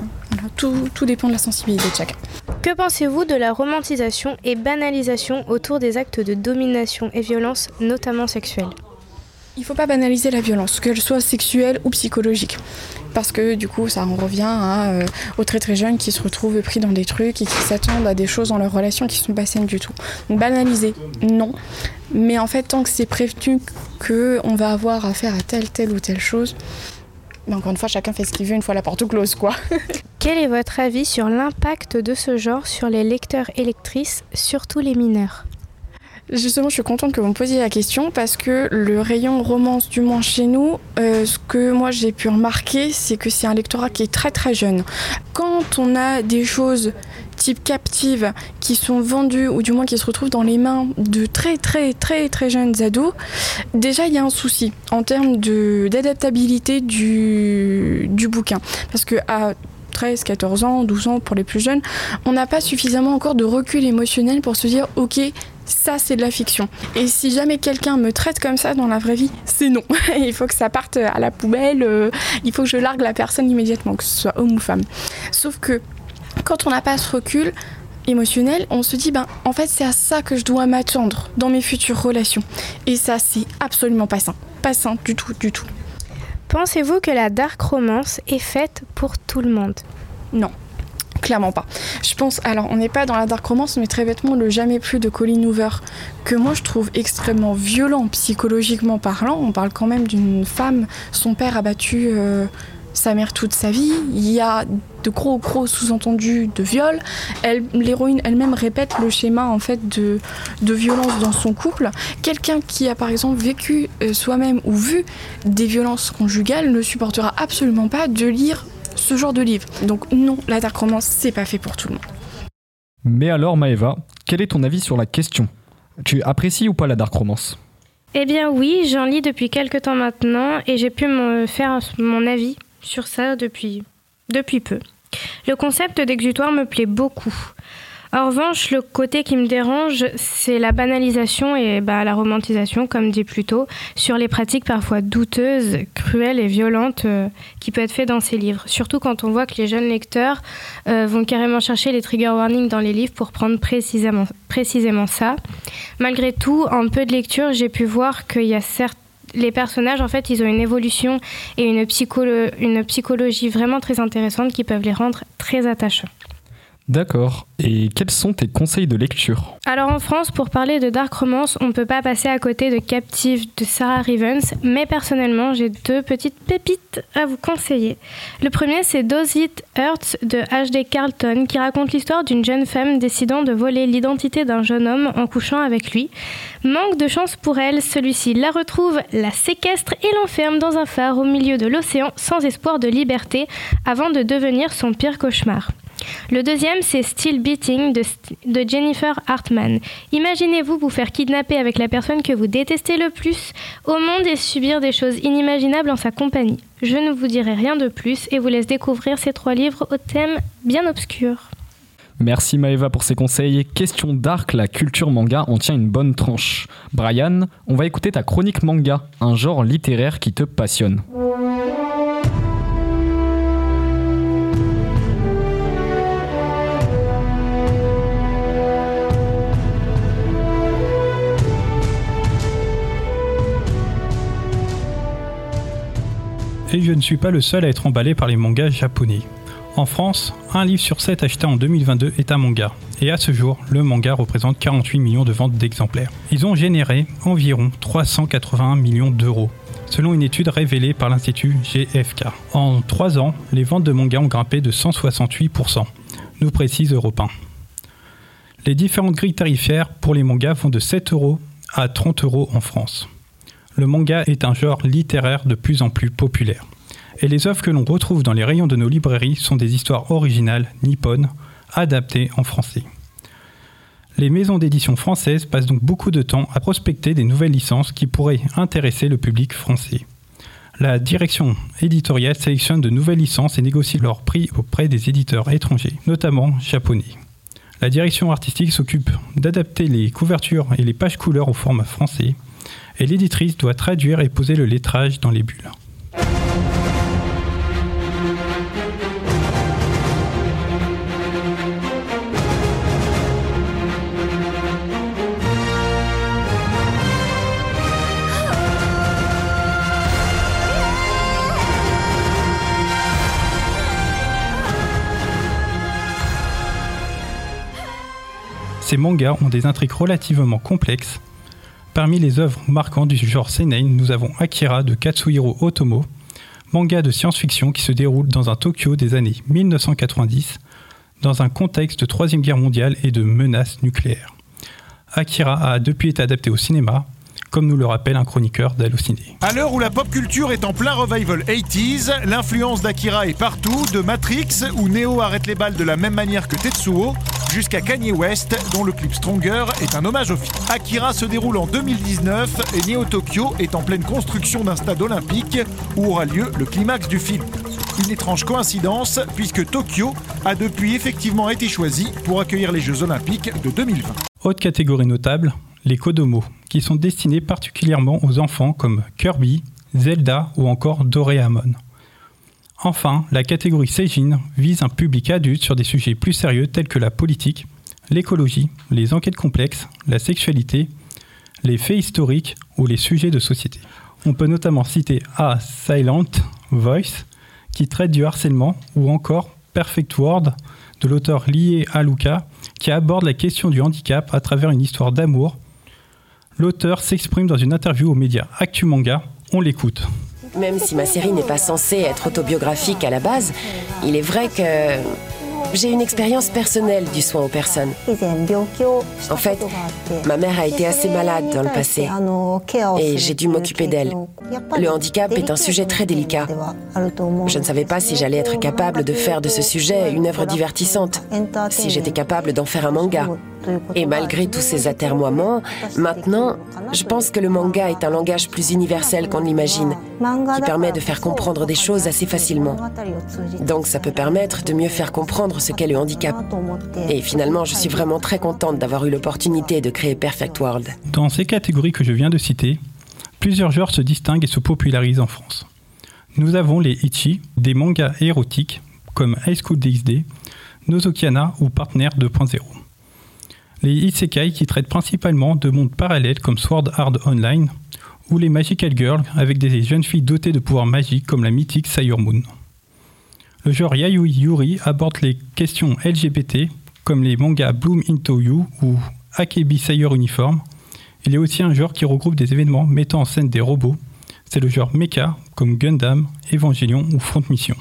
tout, tout dépend de la sensibilité de chacun. Que pensez-vous de la romantisation et banalisation autour des actes de domination et violence, notamment sexuelle? Il faut pas banaliser la violence, qu'elle soit sexuelle ou psychologique. Parce que du coup, ça en revient euh, aux très très jeunes qui se retrouvent pris dans des trucs et qui s'attendent à des choses dans leur relation qui sont pas saines du tout. Donc banaliser, non. Mais en fait, tant que c'est prévenu qu'on va avoir affaire à telle, telle ou telle chose, mais encore une fois, chacun fait ce qu'il veut une fois la porte close, quoi. Quel est votre avis sur l'impact de ce genre sur les lecteurs et lectrices, surtout les mineurs? Justement, je suis contente que vous me posiez la question parce que le rayon romance, du moins chez nous, euh, ce que moi j'ai pu remarquer, c'est que c'est un lectorat qui est très très jeune. Quand on a des choses type captive qui sont vendues ou du moins qui se retrouvent dans les mains de très très très très jeunes ados, déjà il y a un souci en termes d'adaptabilité du, du bouquin. Parce que à 13, 14 ans, 12 ans pour les plus jeunes, on n'a pas suffisamment encore de recul émotionnel pour se dire ok, ça c'est de la fiction. Et si jamais quelqu'un me traite comme ça dans la vraie vie, c'est non. il faut que ça parte à la poubelle, euh, il faut que je largue la personne immédiatement, que ce soit homme ou femme. Sauf que quand on n'a pas ce recul émotionnel, on se dit ben en fait c'est à ça que je dois m'attendre dans mes futures relations. Et ça c'est absolument pas sain. Pas sain du tout, du tout. Pensez-vous que la dark romance est faite pour tout le monde? Non. Clairement pas. Je pense, alors on n'est pas dans la dark romance, mais très bêtement le jamais plus de Colin Hoover, que moi je trouve extrêmement violent psychologiquement parlant. On parle quand même d'une femme, son père a battu euh, sa mère toute sa vie. Il y a de gros gros sous-entendus de viol. L'héroïne elle-même répète le schéma en fait de, de violence dans son couple. Quelqu'un qui a par exemple vécu euh, soi-même ou vu des violences conjugales ne supportera absolument pas de lire ce genre de livre. Donc non, la dark romance, c'est pas fait pour tout le monde. Mais alors, Maëva, quel est ton avis sur la question? Tu apprécies ou pas la dark romance? Eh bien oui, j'en lis depuis quelque temps maintenant et j'ai pu me faire mon avis sur ça depuis, depuis peu. Le concept d'exutoire me plaît beaucoup. En revanche, le côté qui me dérange, c'est la banalisation et bah, la romantisation, comme dit plus tôt, sur les pratiques parfois douteuses, cruelles et violentes euh, qui peuvent être faites dans ces livres. Surtout quand on voit que les jeunes lecteurs euh, vont carrément chercher les trigger warnings dans les livres pour prendre précisément, ça. Malgré tout, en peu de lecture, j'ai pu voir qu'il y a les personnages, en fait, ils ont une évolution et une, une psychologie vraiment très intéressante qui peuvent les rendre très attachants. D'accord. Et quels sont tes conseils de lecture Alors en France, pour parler de dark romance, on ne peut pas passer à côté de Captive de Sarah Rivens, mais personnellement, j'ai deux petites pépites à vous conseiller. Le premier, c'est Does It Hurt de H.D. Carlton, qui raconte l'histoire d'une jeune femme décidant de voler l'identité d'un jeune homme en couchant avec lui. Manque de chance pour elle, celui-ci la retrouve, la séquestre et l'enferme dans un phare au milieu de l'océan sans espoir de liberté avant de devenir son pire cauchemar. Le deuxième, c'est Still Beating de, Jennifer Hartman. Imaginez-vous vous faire kidnapper avec la personne que vous détestez le plus au monde et subir des choses inimaginables en sa compagnie. Je ne vous dirai rien de plus et vous laisse découvrir ces trois livres au thème bien obscur. Merci Maeva pour ces conseils. Question dark, la culture manga en tient une bonne tranche. Brian, on va écouter ta chronique manga, un genre littéraire qui te passionne. Et je ne suis pas le seul à être emballé par les mangas japonais. En France, un livre sur 7 acheté en 2022 est un manga. Et à ce jour, le manga représente 48 millions de ventes d'exemplaires. Ils ont généré environ 381 millions d'euros, selon une étude révélée par l'Institut GFK. En 3 ans, les ventes de mangas ont grimpé de 168%, nous précise Europe 1. Les différentes grilles tarifaires pour les mangas vont de 7 euros à 30 euros en France. Le manga est un genre littéraire de plus en plus populaire. Et les œuvres que l'on retrouve dans les rayons de nos librairies sont des histoires originales, nippones, adaptées en français. Les maisons d'édition françaises passent donc beaucoup de temps à prospecter des nouvelles licences qui pourraient intéresser le public français. La direction éditoriale sélectionne de nouvelles licences et négocie leur prix auprès des éditeurs étrangers, notamment japonais. La direction artistique s'occupe d'adapter les couvertures et les pages couleurs au format français, et l'éditrice doit traduire et poser le lettrage dans les bulles. Ces mangas ont des intrigues relativement complexes. Parmi les œuvres marquantes du genre seinen, nous avons Akira de Katsuhiro Otomo, manga de science-fiction qui se déroule dans un Tokyo des années 1990, dans un contexte de Troisième Guerre mondiale et de menaces nucléaires. Akira a depuis été adapté au cinéma, comme nous le rappelle un chroniqueur d'Allociné. À l'heure où la pop culture est en plein revival 80s, l'influence d'Akira est partout, de Matrix, où Neo arrête les balles de la même manière que Tetsuo, jusqu'à Kanye West, dont le clip Stronger est un hommage au film. Akira se déroule en 2019 et Neo Tokyo est en pleine construction d'un stade olympique où aura lieu le climax du film. Une étrange coïncidence, puisque Tokyo a depuis effectivement été choisi pour accueillir les Jeux olympiques de 2020. Autre catégorie notable, les Kodomo, qui sont destinés particulièrement aux enfants comme Kirby, Zelda ou encore Doraemon. Enfin, la catégorie Seijin vise un public adulte sur des sujets plus sérieux tels que la politique, l'écologie, les enquêtes complexes, la sexualité, les faits historiques ou les sujets de société. On peut notamment citer A Silent Voice, qui traite du harcèlement, ou encore Perfect World, de l'auteur lié à Luca, qui aborde la question du handicap à travers une histoire d'amour. L'auteur s'exprime dans une interview aux médias Actu Manga. On l'écoute. Même si ma série n'est pas censée être autobiographique à la base, il est vrai que j'ai une expérience personnelle du soin aux personnes. En fait, ma mère a été assez malade dans le passé et j'ai dû m'occuper d'elle. Le handicap est un sujet très délicat. Je ne savais pas si j'allais être capable de faire de ce sujet une œuvre divertissante, si j'étais capable d'en faire un manga. Et malgré tous ces atermoiements, maintenant, je pense que le manga est un langage plus universel qu'on l'imagine, qui permet de faire comprendre des choses assez facilement. Donc ça peut permettre de mieux faire comprendre ce qu'est le handicap. Et finalement, je suis vraiment très contente d'avoir eu l'opportunité de créer Perfect World. Dans ces catégories que je viens de citer, plusieurs genres se distinguent et se popularisent en France. Nous avons les Ichi, des mangas érotiques comme High School DxD, Nozokiana ou Partner 2.0. Les Isekai qui traitent principalement de mondes parallèles comme Sword Art Online ou les Magical Girls avec des jeunes filles dotées de pouvoirs magiques comme la mythique Sailor Moon. Le genre Yayoi Yuri aborde les questions LGBT comme les mangas Bloom Into You ou Akebi Sailor Uniform. Il est aussi un genre qui regroupe des événements mettant en scène des robots. C'est le genre mecha comme Gundam, Evangelion ou Front Mission.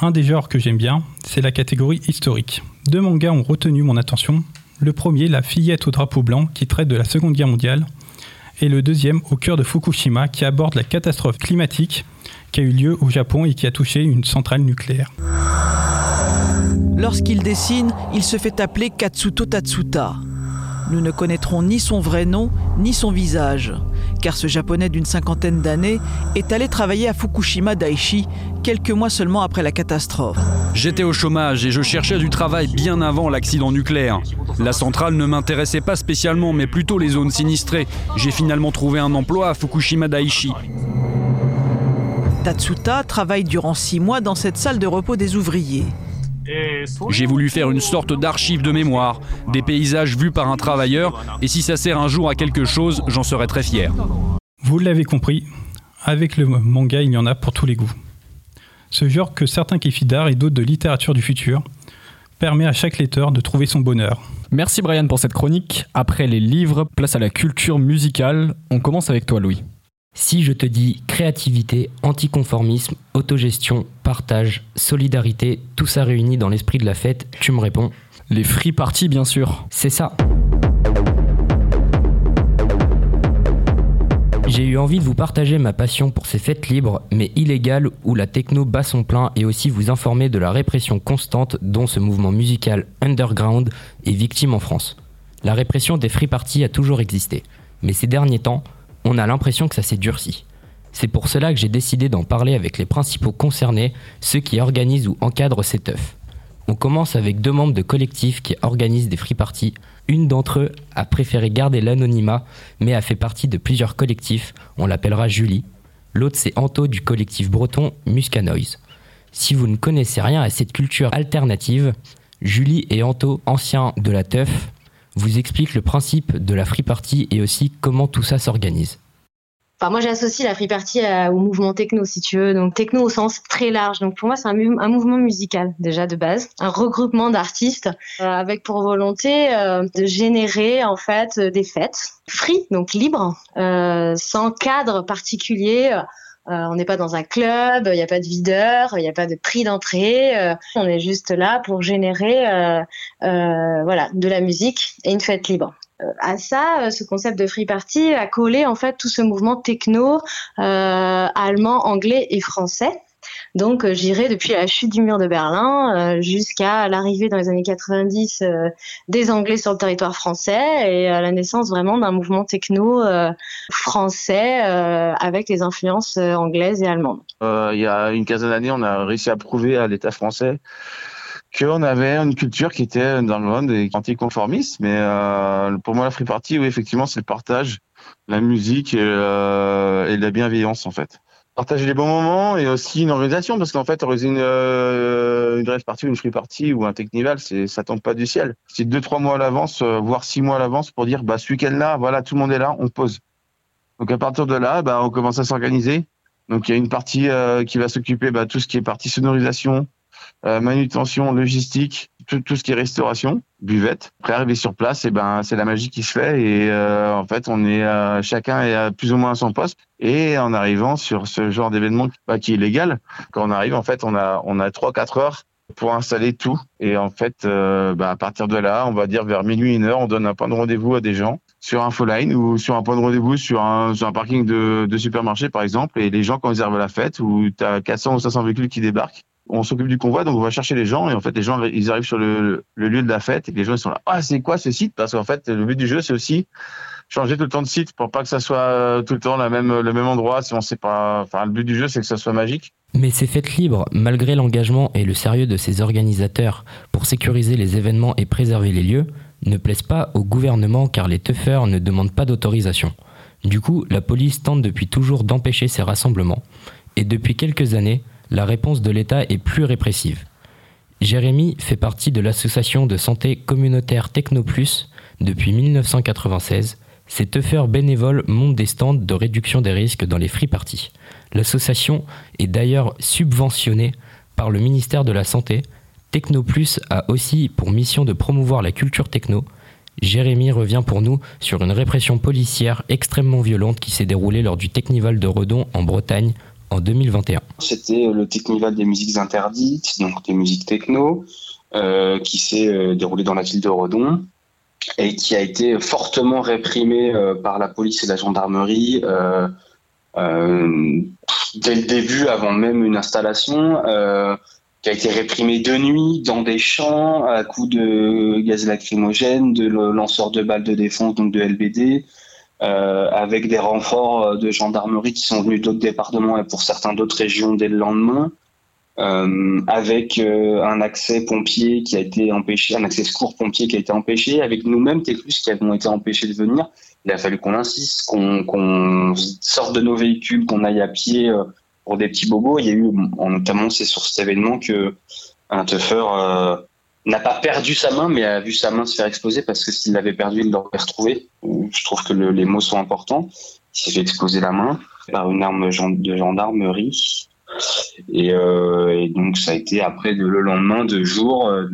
Un des genres que j'aime bien, c'est la catégorie historique. Deux mangas ont retenu mon attention. Le premier, La fillette au drapeau blanc, qui traite de la Seconde Guerre mondiale, et le deuxième, Au cœur de Fukushima, qui aborde la catastrophe climatique qui a eu lieu au Japon et qui a touché une centrale nucléaire. Lorsqu'il dessine, il se fait appeler Katsuto Tatsuta. Nous ne connaîtrons ni son vrai nom, ni son visage, car ce japonais d'une cinquantaine d'années est allé travailler à Fukushima Daiichi quelques mois seulement après la catastrophe. J'étais au chômage et je cherchais du travail bien avant l'accident nucléaire. La centrale ne m'intéressait pas spécialement, mais plutôt les zones sinistrées. J'ai finalement trouvé un emploi à Fukushima Daiichi. Tatsuta travaille durant six mois dans cette salle de repos des ouvriers. J'ai voulu faire une sorte d'archive de mémoire, des paysages vus par un travailleur, et si ça sert un jour à quelque chose, j'en serai très fier. Vous l'avez compris, avec le manga, il y en a pour tous les goûts. Ce genre que certains qualifient d'art et d'autres de littérature du futur permet à chaque lecteur de trouver son bonheur. Merci Brian pour cette chronique. Après les livres, place à la culture musicale. On commence avec toi Louis. Si je te dis créativité, anticonformisme, autogestion, partage, solidarité, tout ça réuni dans l'esprit de la fête, tu me réponds Les free parties, bien sûr. C'est ça. J'ai eu envie de vous partager ma passion pour ces fêtes libres, mais illégales, où la techno bat son plein, et aussi vous informer de la répression constante dont ce mouvement musical underground est victime en France. La répression des free parties a toujours existé, mais ces derniers temps, on a l'impression que ça s'est durci. C'est pour cela que j'ai décidé d'en parler avec les principaux concernés, ceux qui organisent ou encadrent ces teufs. On commence avec deux membres de collectifs qui organisent des free parties. Une d'entre eux a préféré garder l'anonymat, mais a fait partie de plusieurs collectifs. On l'appellera Julie. L'autre, c'est Anto du collectif breton Muscanoise. Si vous ne connaissez rien à cette culture alternative, Julie et Anto, anciens de la teuf, vous expliquent le principe de la free party et aussi comment tout ça s'organise. Enfin, moi, j'associe la free party au mouvement techno, si tu veux. Donc, techno au sens très large. Donc, pour moi, c'est un, mouvement musical, déjà, de base. Un regroupement d'artistes euh, avec pour volonté euh, de générer, en fait, euh, des fêtes free, donc libres, sans cadre particulier. Euh, on n'est pas dans un club, il n'y a pas de videur, il n'y a pas de prix d'entrée. euh, on est juste là pour générer euh, voilà, de la musique et une fête libre. À ça, ce concept de free party a collé en fait tout ce mouvement techno allemand, anglais et français. Donc euh, j'irai depuis la chute du mur de Berlin euh, jusqu'à l'arrivée dans les années 90 euh, des Anglais sur le territoire français et à la naissance vraiment d'un mouvement techno français avec des influences anglaises et allemandes. Il y a une quinzaine d'années, on a réussi à prouver à l'État français qu'on avait une culture qui était dans le monde et anticonformiste. Mais pour moi, la free party, oui, effectivement, c'est le partage, la musique et la bienveillance, en fait. Partager les bons moments et aussi une organisation, parce qu'en fait, organiser une, euh, une ou une free party ou un technival, c'est, ça tombe pas du ciel. C'est deux, trois mois à l'avance, euh, voire six mois à l'avance pour dire, bah, ce week-end-là, voilà, tout le monde est là, on pose. Donc à partir de là, bah, on commence à s'organiser. Donc il y a une partie euh, qui va s'occuper bah, tout ce qui est partie sonorisation, euh, manutention, logistique, tout, tout ce qui est restauration, buvette. Après arriver sur place, et ben c'est la magie qui se fait et euh, en fait on est euh, chacun est à plus ou moins à son poste. Et en arrivant sur ce genre d'événement bah, qui est légal, quand on arrive en fait on a on a trois quatre heures pour installer tout et en fait euh, bah, à partir de là on va dire vers minuit une heure on donne un point de rendez-vous à des gens sur Infoline ou sur un point de rendez-vous sur un, sur un parking de, de supermarché par exemple et les gens quand la fête où tu as 400 ou 500 véhicules qui débarquent on s'occupe du convoi, donc on va chercher les gens et en fait les gens ils arrivent sur le, lieu de la fête et les gens ils sont là ah c'est quoi ce site? Parce qu'en fait le but du jeu c'est aussi changer tout le temps de site pour pas que ça soit euh, tout le temps même le même endroit si on sait pas enfin le but du jeu c'est que ça soit magique Mais ces fêtes libres, malgré l'engagement et le sérieux de ses organisateurs pour sécuriser les événements et préserver les lieux, ne plaisent pas au gouvernement car les teufeurs ne demandent pas d'autorisation. Du coup, la police tente depuis toujours d'empêcher ces rassemblements. Et depuis quelques années, la réponse de l'État est plus répressive. Jérémy fait partie de l'association de santé communautaire Technoplus depuis 1996. Ces teufeurs bénévoles montent des stands de réduction des risques dans les free parties. L'association est d'ailleurs subventionnée par le ministère de la Santé. Technoplus a aussi pour mission de promouvoir la culture techno. Jérémy revient pour nous sur une répression policière extrêmement violente qui s'est déroulée lors du Technival de Redon en Bretagne en 2021. C'était le Technival des musiques interdites, donc des musiques techno, euh, qui s'est euh, déroulé dans la ville de Redon et qui a été fortement réprimé euh, par la police et la gendarmerie euh, euh, dès le début, avant même une installation, euh, qui a été réprimé de nuit dans des champs à coups de gaz lacrymogène, de lanceurs de balles de défense, donc de LBD, euh, avec des renforts euh, de gendarmerie qui sont venus d'autres départements et pour certains d'autres régions dès le lendemain, euh, avec un accès pompier qui a été empêché, un accès secours pompier qui a été empêché, avec nous-mêmes, Techlus, qui avons été empêchés de venir. Il a fallu qu'on insiste, qu'on sorte de nos véhicules, qu'on aille à pied pour des petits bobos. Il y a eu, en- notamment, c'est sur cet événement que un n'a pas perdu sa main, mais a vu sa main se faire exploser parce que s'il l'avait perdu, il l'aurait retrouvé. Je trouve que le- les mots sont importants. Il s'est fait exploser la main par une arme de gendarmerie. Et, euh, et donc ça a été après le lendemain de jour euh,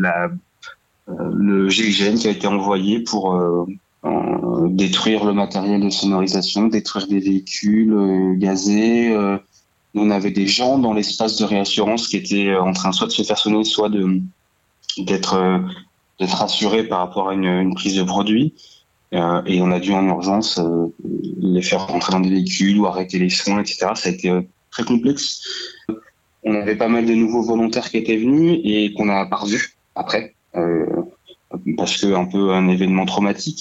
euh, le GIGN qui a été envoyé pour détruire le matériel de sonorisation, détruire des véhicules gazés. Nous, on avait des gens dans l'espace de réassurance qui étaient en train soit de se faire sonner, soit de d'être euh, d'être rassurés par rapport à une, prise de produit. Euh, et on a dû en urgence euh, les faire rentrer dans des véhicules ou arrêter les soins, etc. Ça a été très complexe. On avait pas mal de nouveaux volontaires qui étaient venus et qu'on n'a pas après, parce que un peu un événement traumatique.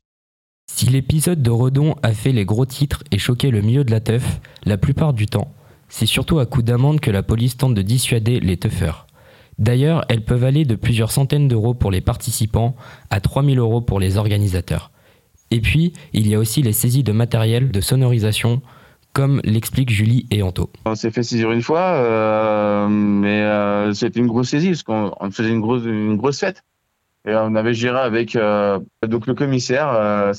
Si l'épisode de Redon a fait les gros titres et choqué le milieu de la teuf, la plupart du temps, c'est surtout à coup d'amende que la police tente de dissuader les teufeurs. D'ailleurs, elles peuvent aller de plusieurs centaines d'euros pour les participants à 3000 euros pour les organisateurs. Et puis, il y a aussi les saisies de matériel de sonorisation, comme l'explique Julie et Anto. On s'est fait saisir une fois, euh, mais euh, c'était une grosse saisie parce qu'on on faisait une grosse, fête. Et on avait géré avec euh, donc le commissaire.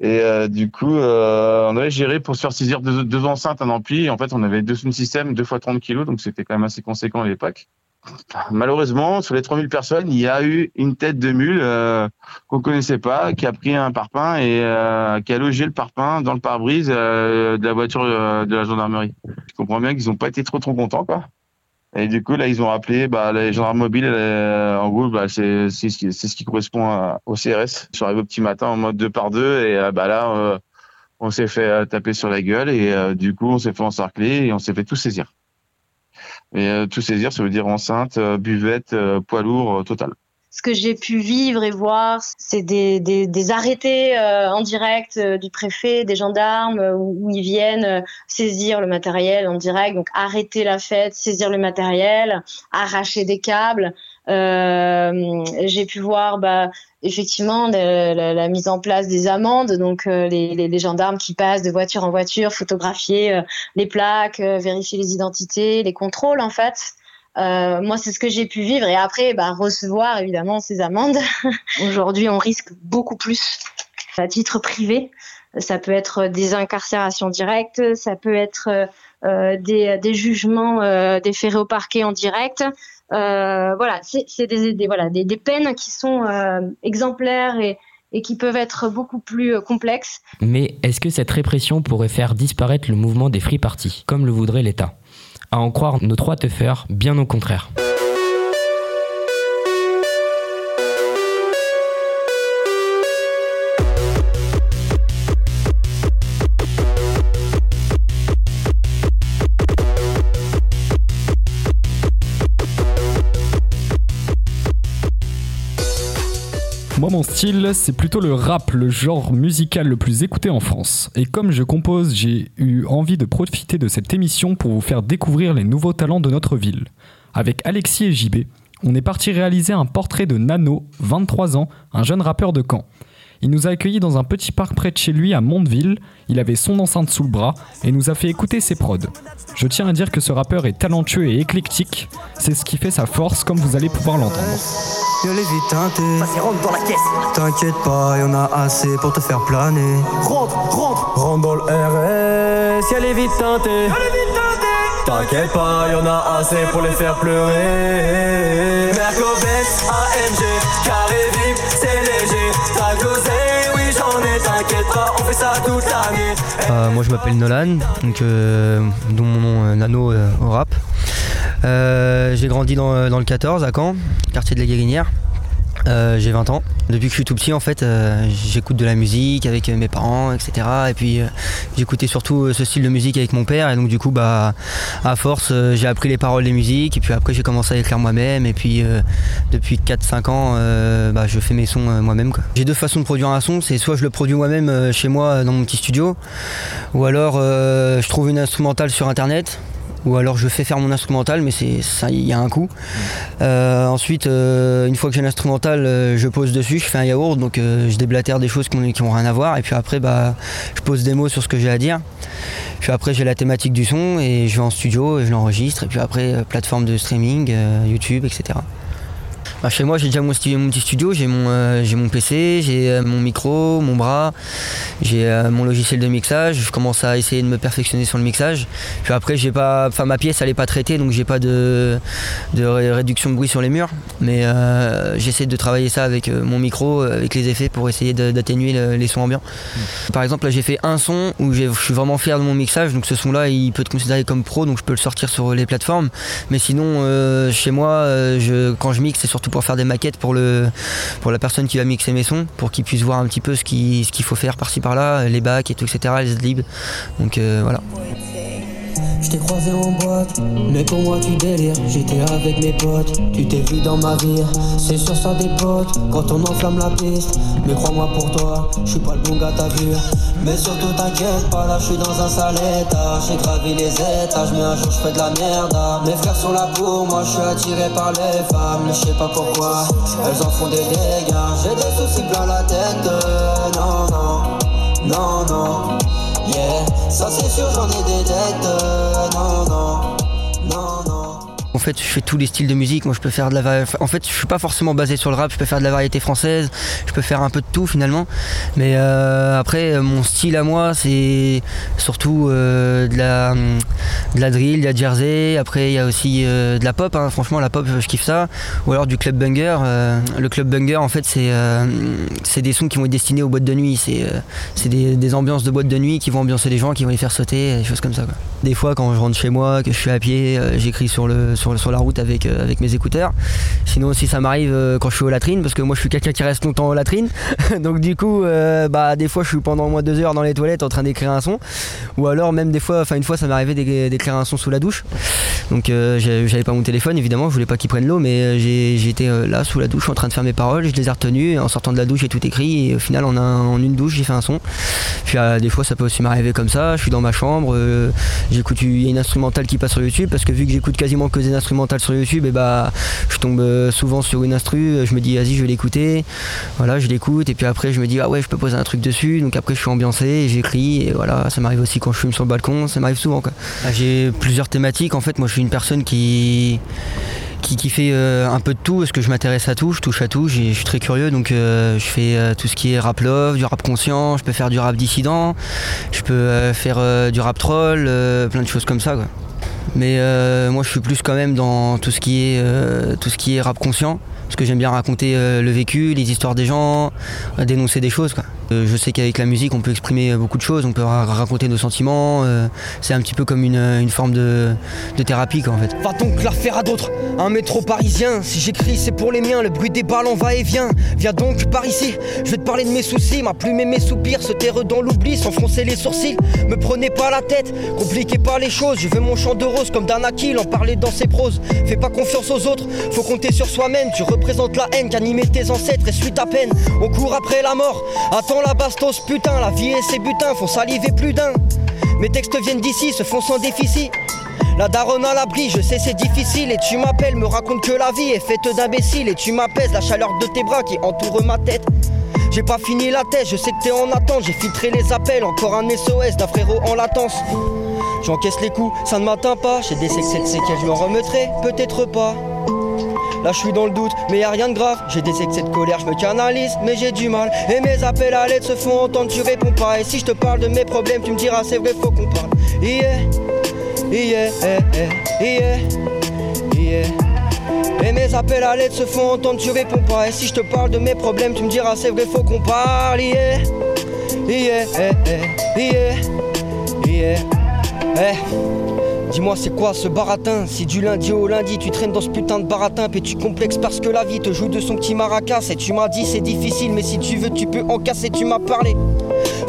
et du coup, on avait géré pour se faire saisir deux, enceintes, un ampli. En fait, on avait deux systèmes, deux fois 30 kilos, donc c'était quand même assez conséquent à l'époque. Malheureusement, sur les 3000 personnes, il y a eu une tête de mule euh, qu'on connaissait pas, qui a pris un parpaing et euh, qui a logé le parpaing dans le pare-brise euh, de la voiture euh, de la gendarmerie. Je comprends bien qu'ils n'ont pas été trop trop contents, quoi. Et du coup, là, ils ont appelé bah, les gendarmes mobiles. euh, en gros, bah, c'est ce, qui- correspond à- au CRS. Ils sont arrivés au petit matin en mode deux par deux et euh, bah, là, on s'est fait taper sur la gueule et du coup, on s'est fait encercler et on s'est fait tout saisir. Et euh, tout saisir, ça veut dire enceinte, euh, buvette, euh, poids lourd, total. Ce que j'ai pu vivre et voir, c'est des, des, des arrêtés euh, en direct euh, du préfet, des gendarmes, euh, où, où ils viennent euh, saisir le matériel en direct, donc arrêter la fête, saisir le matériel, arracher des câbles. J'ai pu voir bah, effectivement la, mise en place des amendes, donc les, les, les gendarmes qui passent de voiture en voiture, photographier les plaques, vérifier les identités, les contrôles en fait. Euh, moi, c'est ce que j'ai pu vivre et après, bah, recevoir évidemment ces amendes. Aujourd'hui, on risque beaucoup plus à titre privé. Ça peut être des incarcérations directes, ça peut être euh, des, des jugements euh, déférés au parquet en direct. Euh, voilà, c'est des, des, voilà, des, des peines qui sont euh, exemplaires et, et qui peuvent être beaucoup plus euh, complexes. Mais est-ce que cette répression pourrait faire disparaître le mouvement des free parties, comme le voudrait l'État? À en croire nos trois teufeurs, bien au contraire. Mon style, c'est plutôt le rap, le genre musical le plus écouté en France. Et comme je compose, j'ai eu envie de profiter de cette émission pour vous faire découvrir les nouveaux talents de notre ville. Avec Alexis et JB, on est parti réaliser un portrait de Nano, 23 ans, un jeune rappeur de Caen. Il nous a accueillis dans un petit parc près de chez lui à Mondeville. Il avait son enceinte sous le bras et nous a fait écouter ses prods. Je tiens à dire que ce rappeur est talentueux et éclectique. C'est ce qui fait sa force, comme vous allez pouvoir l'entendre. Y'a les vies teintées. Vas-y, rentre dans la caisse. T'inquiète pas, y'en a assez pour te faire planer. Rentre, rentre, rentre dans le RS. Y'a les vies teintées. T'inquiète pas, y'en a assez pour les faire pleurer. Mercobet, AMG, carré Euh, moi je m'appelle Nolan, donc, euh, dont mon nom euh, Nano au rap. J'ai grandi dans, dans le 14 à Caen, quartier de la Guérinière. Euh, j'ai 20 ans. Depuis que je suis tout petit, en fait, euh, j'écoute de la musique avec euh, mes parents, etc. Et puis euh, j'écoutais surtout euh, ce style de musique avec mon père. Et donc du coup, bah, à force, j'ai appris les paroles des musiques. Et puis après, j'ai commencé à écrire moi-même. Et puis depuis 4-5 ans, bah, je fais mes sons moi-même. J'ai deux façons de produire un son. C'est soit je le produis moi-même chez moi dans mon petit studio, ou alors je trouve une instrumentale sur internet. Ou alors je fais faire mon instrumental, mais c'est ça, il y a un coût. Euh, ensuite, euh, une fois que j'ai l'instrumental, euh, je pose dessus, je fais un yaourt, donc euh, je déblatère des choses qui n'ont rien à voir. Et puis après, bah, je pose des mots sur ce que j'ai à dire. Puis après, j'ai la thématique du son et je vais en studio et je l'enregistre. Et puis après, plateforme de streaming, YouTube, etc. Bah, chez moi, j'ai déjà mon, stu- mon petit studio, j'ai mon, euh, mon PC, j'ai euh, mon micro, mon bras, j'ai euh, mon logiciel de mixage. Je commence à essayer de me perfectionner sur le mixage. Puis après, j'ai pas, enfin ma pièce, elle est pas traitée, donc j'ai pas de, de ré- réduction de bruit sur les murs. Mais j'essaie de travailler ça avec mon micro, avec les effets pour essayer d'atténuer le- les sons ambiants. Par exemple, là, j'ai fait un son où je suis vraiment fier de mon mixage, donc ce son-là, il peut être considéré comme pro, donc je peux le sortir sur les plateformes. Mais sinon, chez moi, je, quand je mixe, c'est surtout pour faire des maquettes pour, le, pour la personne qui va mixer mes sons, pour qu'il puisse voir un petit peu ce qu'il ce faut faire par-ci par-là, les bacs et tout, etc., les adlibs. Donc euh, voilà. Je t'ai croisé en boîte, mais pour moi tu délires. J'étais avec mes potes, tu t'es vu dans ma vie. C'est sûr ça dépote quand on enflamme la piste. Mais crois-moi pour toi, je suis pas le bon gars t'as vu. Mais surtout t'inquiète pas, là je suis dans un sale état. J'ai gravi les étages, mais un jour je fais de la merde. Mes frères sont là pour moi, je suis attiré par les femmes. Mais je sais pas pourquoi, elles en font des dégâts. J'ai des soucis plein la tête, euh, non, non, non, non. Ça c'est sûr, j'en ai des dettes. euh, non, non, fait, je fais tous les styles de musique. Moi, je peux faire de la. En fait, je suis pas forcément basé sur le rap. Je peux faire de la variété française. Je peux faire un peu de tout finalement. Mais euh, après, euh, mon style à moi, c'est surtout euh, de la de la drill, de la jersey. Après, il y a aussi de la pop. hein. Franchement, la pop, je kiffe ça. Ou alors du club banger. Le club banger, en fait, c'est c'est des sons qui vont être destinés aux boîtes de nuit. C'est c'est des, des ambiances de boîtes de nuit qui vont ambiancer les gens, qui vont les faire sauter, des choses comme ça. Des fois, quand je rentre chez moi, que je suis à pied, j'écris sur le sur, sur la route avec euh, avec mes écouteurs. Sinon aussi, ça m'arrive euh, quand je suis aux latrines, parce que moi, je suis quelqu'un qui reste longtemps aux latrines. Donc du coup, euh, bah des fois, je suis pendant au moins deux heures dans les toilettes en train d'écrire un son, ou alors même des fois, enfin une fois, ça m'est arrivé d'é- d'écrire un son sous la douche. Donc j'avais pas mon téléphone, évidemment, je voulais pas qu'il prenne l'eau, mais j'étais là sous la douche en train de faire mes paroles, je les ai retenues, et en sortant de la douche, j'ai tout écrit, et au final, en, un- en une douche, j'ai fait un son. Puis des fois, ça peut aussi m'arriver comme ça, je suis dans ma chambre, j'écoute, il y a une instrumentale qui passe sur YouTube, parce que vu que j'écoute quasiment que des sur YouTube, et bah je tombe euh, souvent sur une instru, euh, je me dis vas-y, je vais l'écouter, voilà, je l'écoute, et puis après, je me dis ah ouais, je peux poser un truc dessus, donc après, je suis ambiancé, j'écris, et voilà, ça m'arrive aussi quand je fume sur le balcon, ça m'arrive souvent quoi. Ah, J'ai plusieurs thématiques, en fait, moi je suis une personne qui qui, fait euh, un peu de tout, parce que je m'intéresse à tout, je touche à tout, je suis très curieux, donc je fais tout ce qui est rap love, du rap conscient, je peux faire du rap dissident, je peux faire du rap troll, plein de choses comme ça. Mais euh, moi je suis plus quand même dans tout ce qui est, euh, tout ce qui est rap conscient, parce que j'aime bien raconter euh, le vécu, les histoires des gens, euh, dénoncer des choses. Quoi. Euh, je sais qu'avec la musique, on peut exprimer beaucoup de choses, on peut ra- raconter nos sentiments. c'est un petit peu comme une, forme de, thérapie, quoi, en fait. Va donc la faire à d'autres, un métro parisien. Si j'écris, c'est pour les miens, le bruit des ballons va et vient. Viens donc par ici, je vais te parler de mes soucis. Ma plume et mes soupirs se taire dans l'oubli sans froncer les sourcils. Me prenez pas la tête, compliquez pas les choses. Je veux mon chant de rose comme d'Anakil, en parler dans ses proses. Fais pas confiance aux autres, faut compter sur soi-même. Tu représentes la haine qu'animaient tes ancêtres et suis ta peine. On court après la mort, attends la bastos, putain. La vie et ses butins font saliver plus d'un. Mes textes viennent d'ici, se font sans déficit. La daronne à l'abri, je sais c'est difficile Et tu m'appelles, me raconte que la vie est faite d'imbéciles Et tu m'apaises la chaleur de tes bras qui entoure ma tête J'ai pas fini la tête, je sais que t'es en attente J'ai filtré les appels, encore un SOS d'un frérot en latence J'encaisse les coups, ça ne m'atteint pas J'ai des séquelles, je me remettrai, peut-être pas Là je suis dans le doute, mais y a rien de grave. J'ai des excès de colère, je me canalise, mais j'ai du mal. Et mes appels à l'aide se font entendre, tu réponds pas. Et si je te parle de mes problèmes, tu me diras c'est vrai, faut qu'on parle. Yeah, yeah, yeah, yeah, yeah. Et mes appels à l'aide se font entendre, tu réponds pas. Et si je te parle de mes problèmes, tu me diras c'est vrai, faut qu'on parle. Yeah, yeah, yeah, yeah, yeah. Dis-moi c'est quoi ce baratin? Si du lundi au lundi tu traînes dans ce putain de baratin Puis tu complexes parce que la vie te joue de son petit maracas Et tu m'as dit c'est difficile mais si tu veux tu peux en casser Tu m'as parlé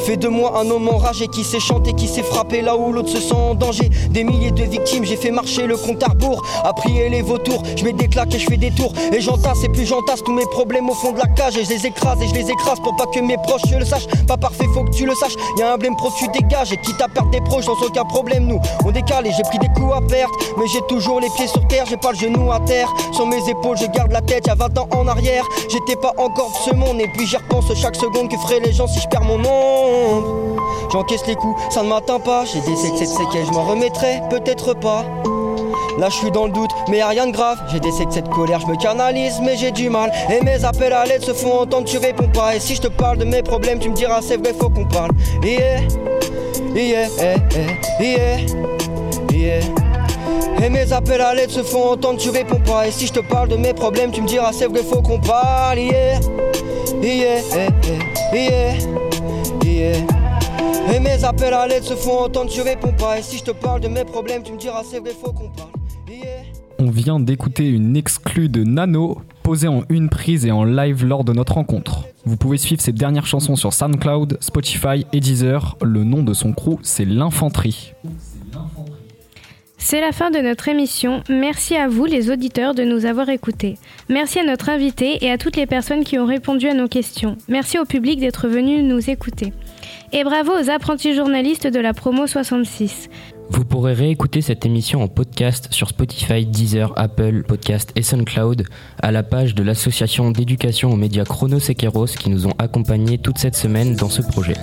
Fais de moi un homme enragé qui sait chanter, qui sait frapper là où l'autre se sent en danger. Des milliers de victimes, j'ai fait marcher le compte à rebours. À prier les vautours, je mets des claques et je fais des tours. Et j'entasse et plus j'entasse tous mes problèmes au fond de la cage. Et je les écrase et je les écrase pour pas que mes proches le sachent. Pas parfait, faut que tu le saches. Y a un blême pro, tu dégages. Et quitte à perdre des proches, sans aucun problème, nous on décale et j'ai pris des coups à perte. Mais j'ai toujours les pieds sur terre, j'ai pas le genou à terre. Sur mes épaules, je garde la tête. Y a 20 ans en arrière, j'étais pas encore de ce monde. Et puis j'y repense chaque seconde que feraient les gens si je perds mon J'encaisse les coups, ça ne m'atteint pas. J'ai des excès de séquelles, je m'en remettrai, peut-être pas. Là je suis dans le doute, mais y a rien de grave. J'ai des excès de colère, je me canalise, mais j'ai du mal. Et mes appels à l'aide se font entendre, tu réponds pas. Et si je te parle de mes problèmes, tu me diras c'est vrai, faut qu'on parle. Yeah, yeah, yeah, yeah, yeah. Et mes appels à l'aide se font entendre, tu réponds pas. Et si je te parle de mes problèmes, tu me diras c'est vrai, faut qu'on parle. Yeah, yeah, yeah, yeah. Et mes appels à l'aide se font entendre, tu réponds pas. Et si je te parle de mes problèmes, tu me diras c'est vrai, faut qu'on parle. On vient d'écouter une exclue de Nano, posée en une prise et en live lors de notre rencontre. Vous pouvez suivre ses dernières chansons sur SoundCloud, Spotify et Deezer. Le nom de son crew, c'est l'Infanterie. C'est la fin de notre émission. Merci à vous, les auditeurs, de nous avoir écoutés. Merci à notre invité et à toutes les personnes qui ont répondu à nos questions. Merci au public d'être venu nous écouter. Et bravo aux apprentis journalistes de la promo 66. Vous pourrez réécouter cette émission en podcast sur Spotify, Deezer, Apple Podcast et SoundCloud à la page de l'association d'éducation aux médias Chronos Sequeros qui nous ont accompagnés toute cette semaine dans ce projet.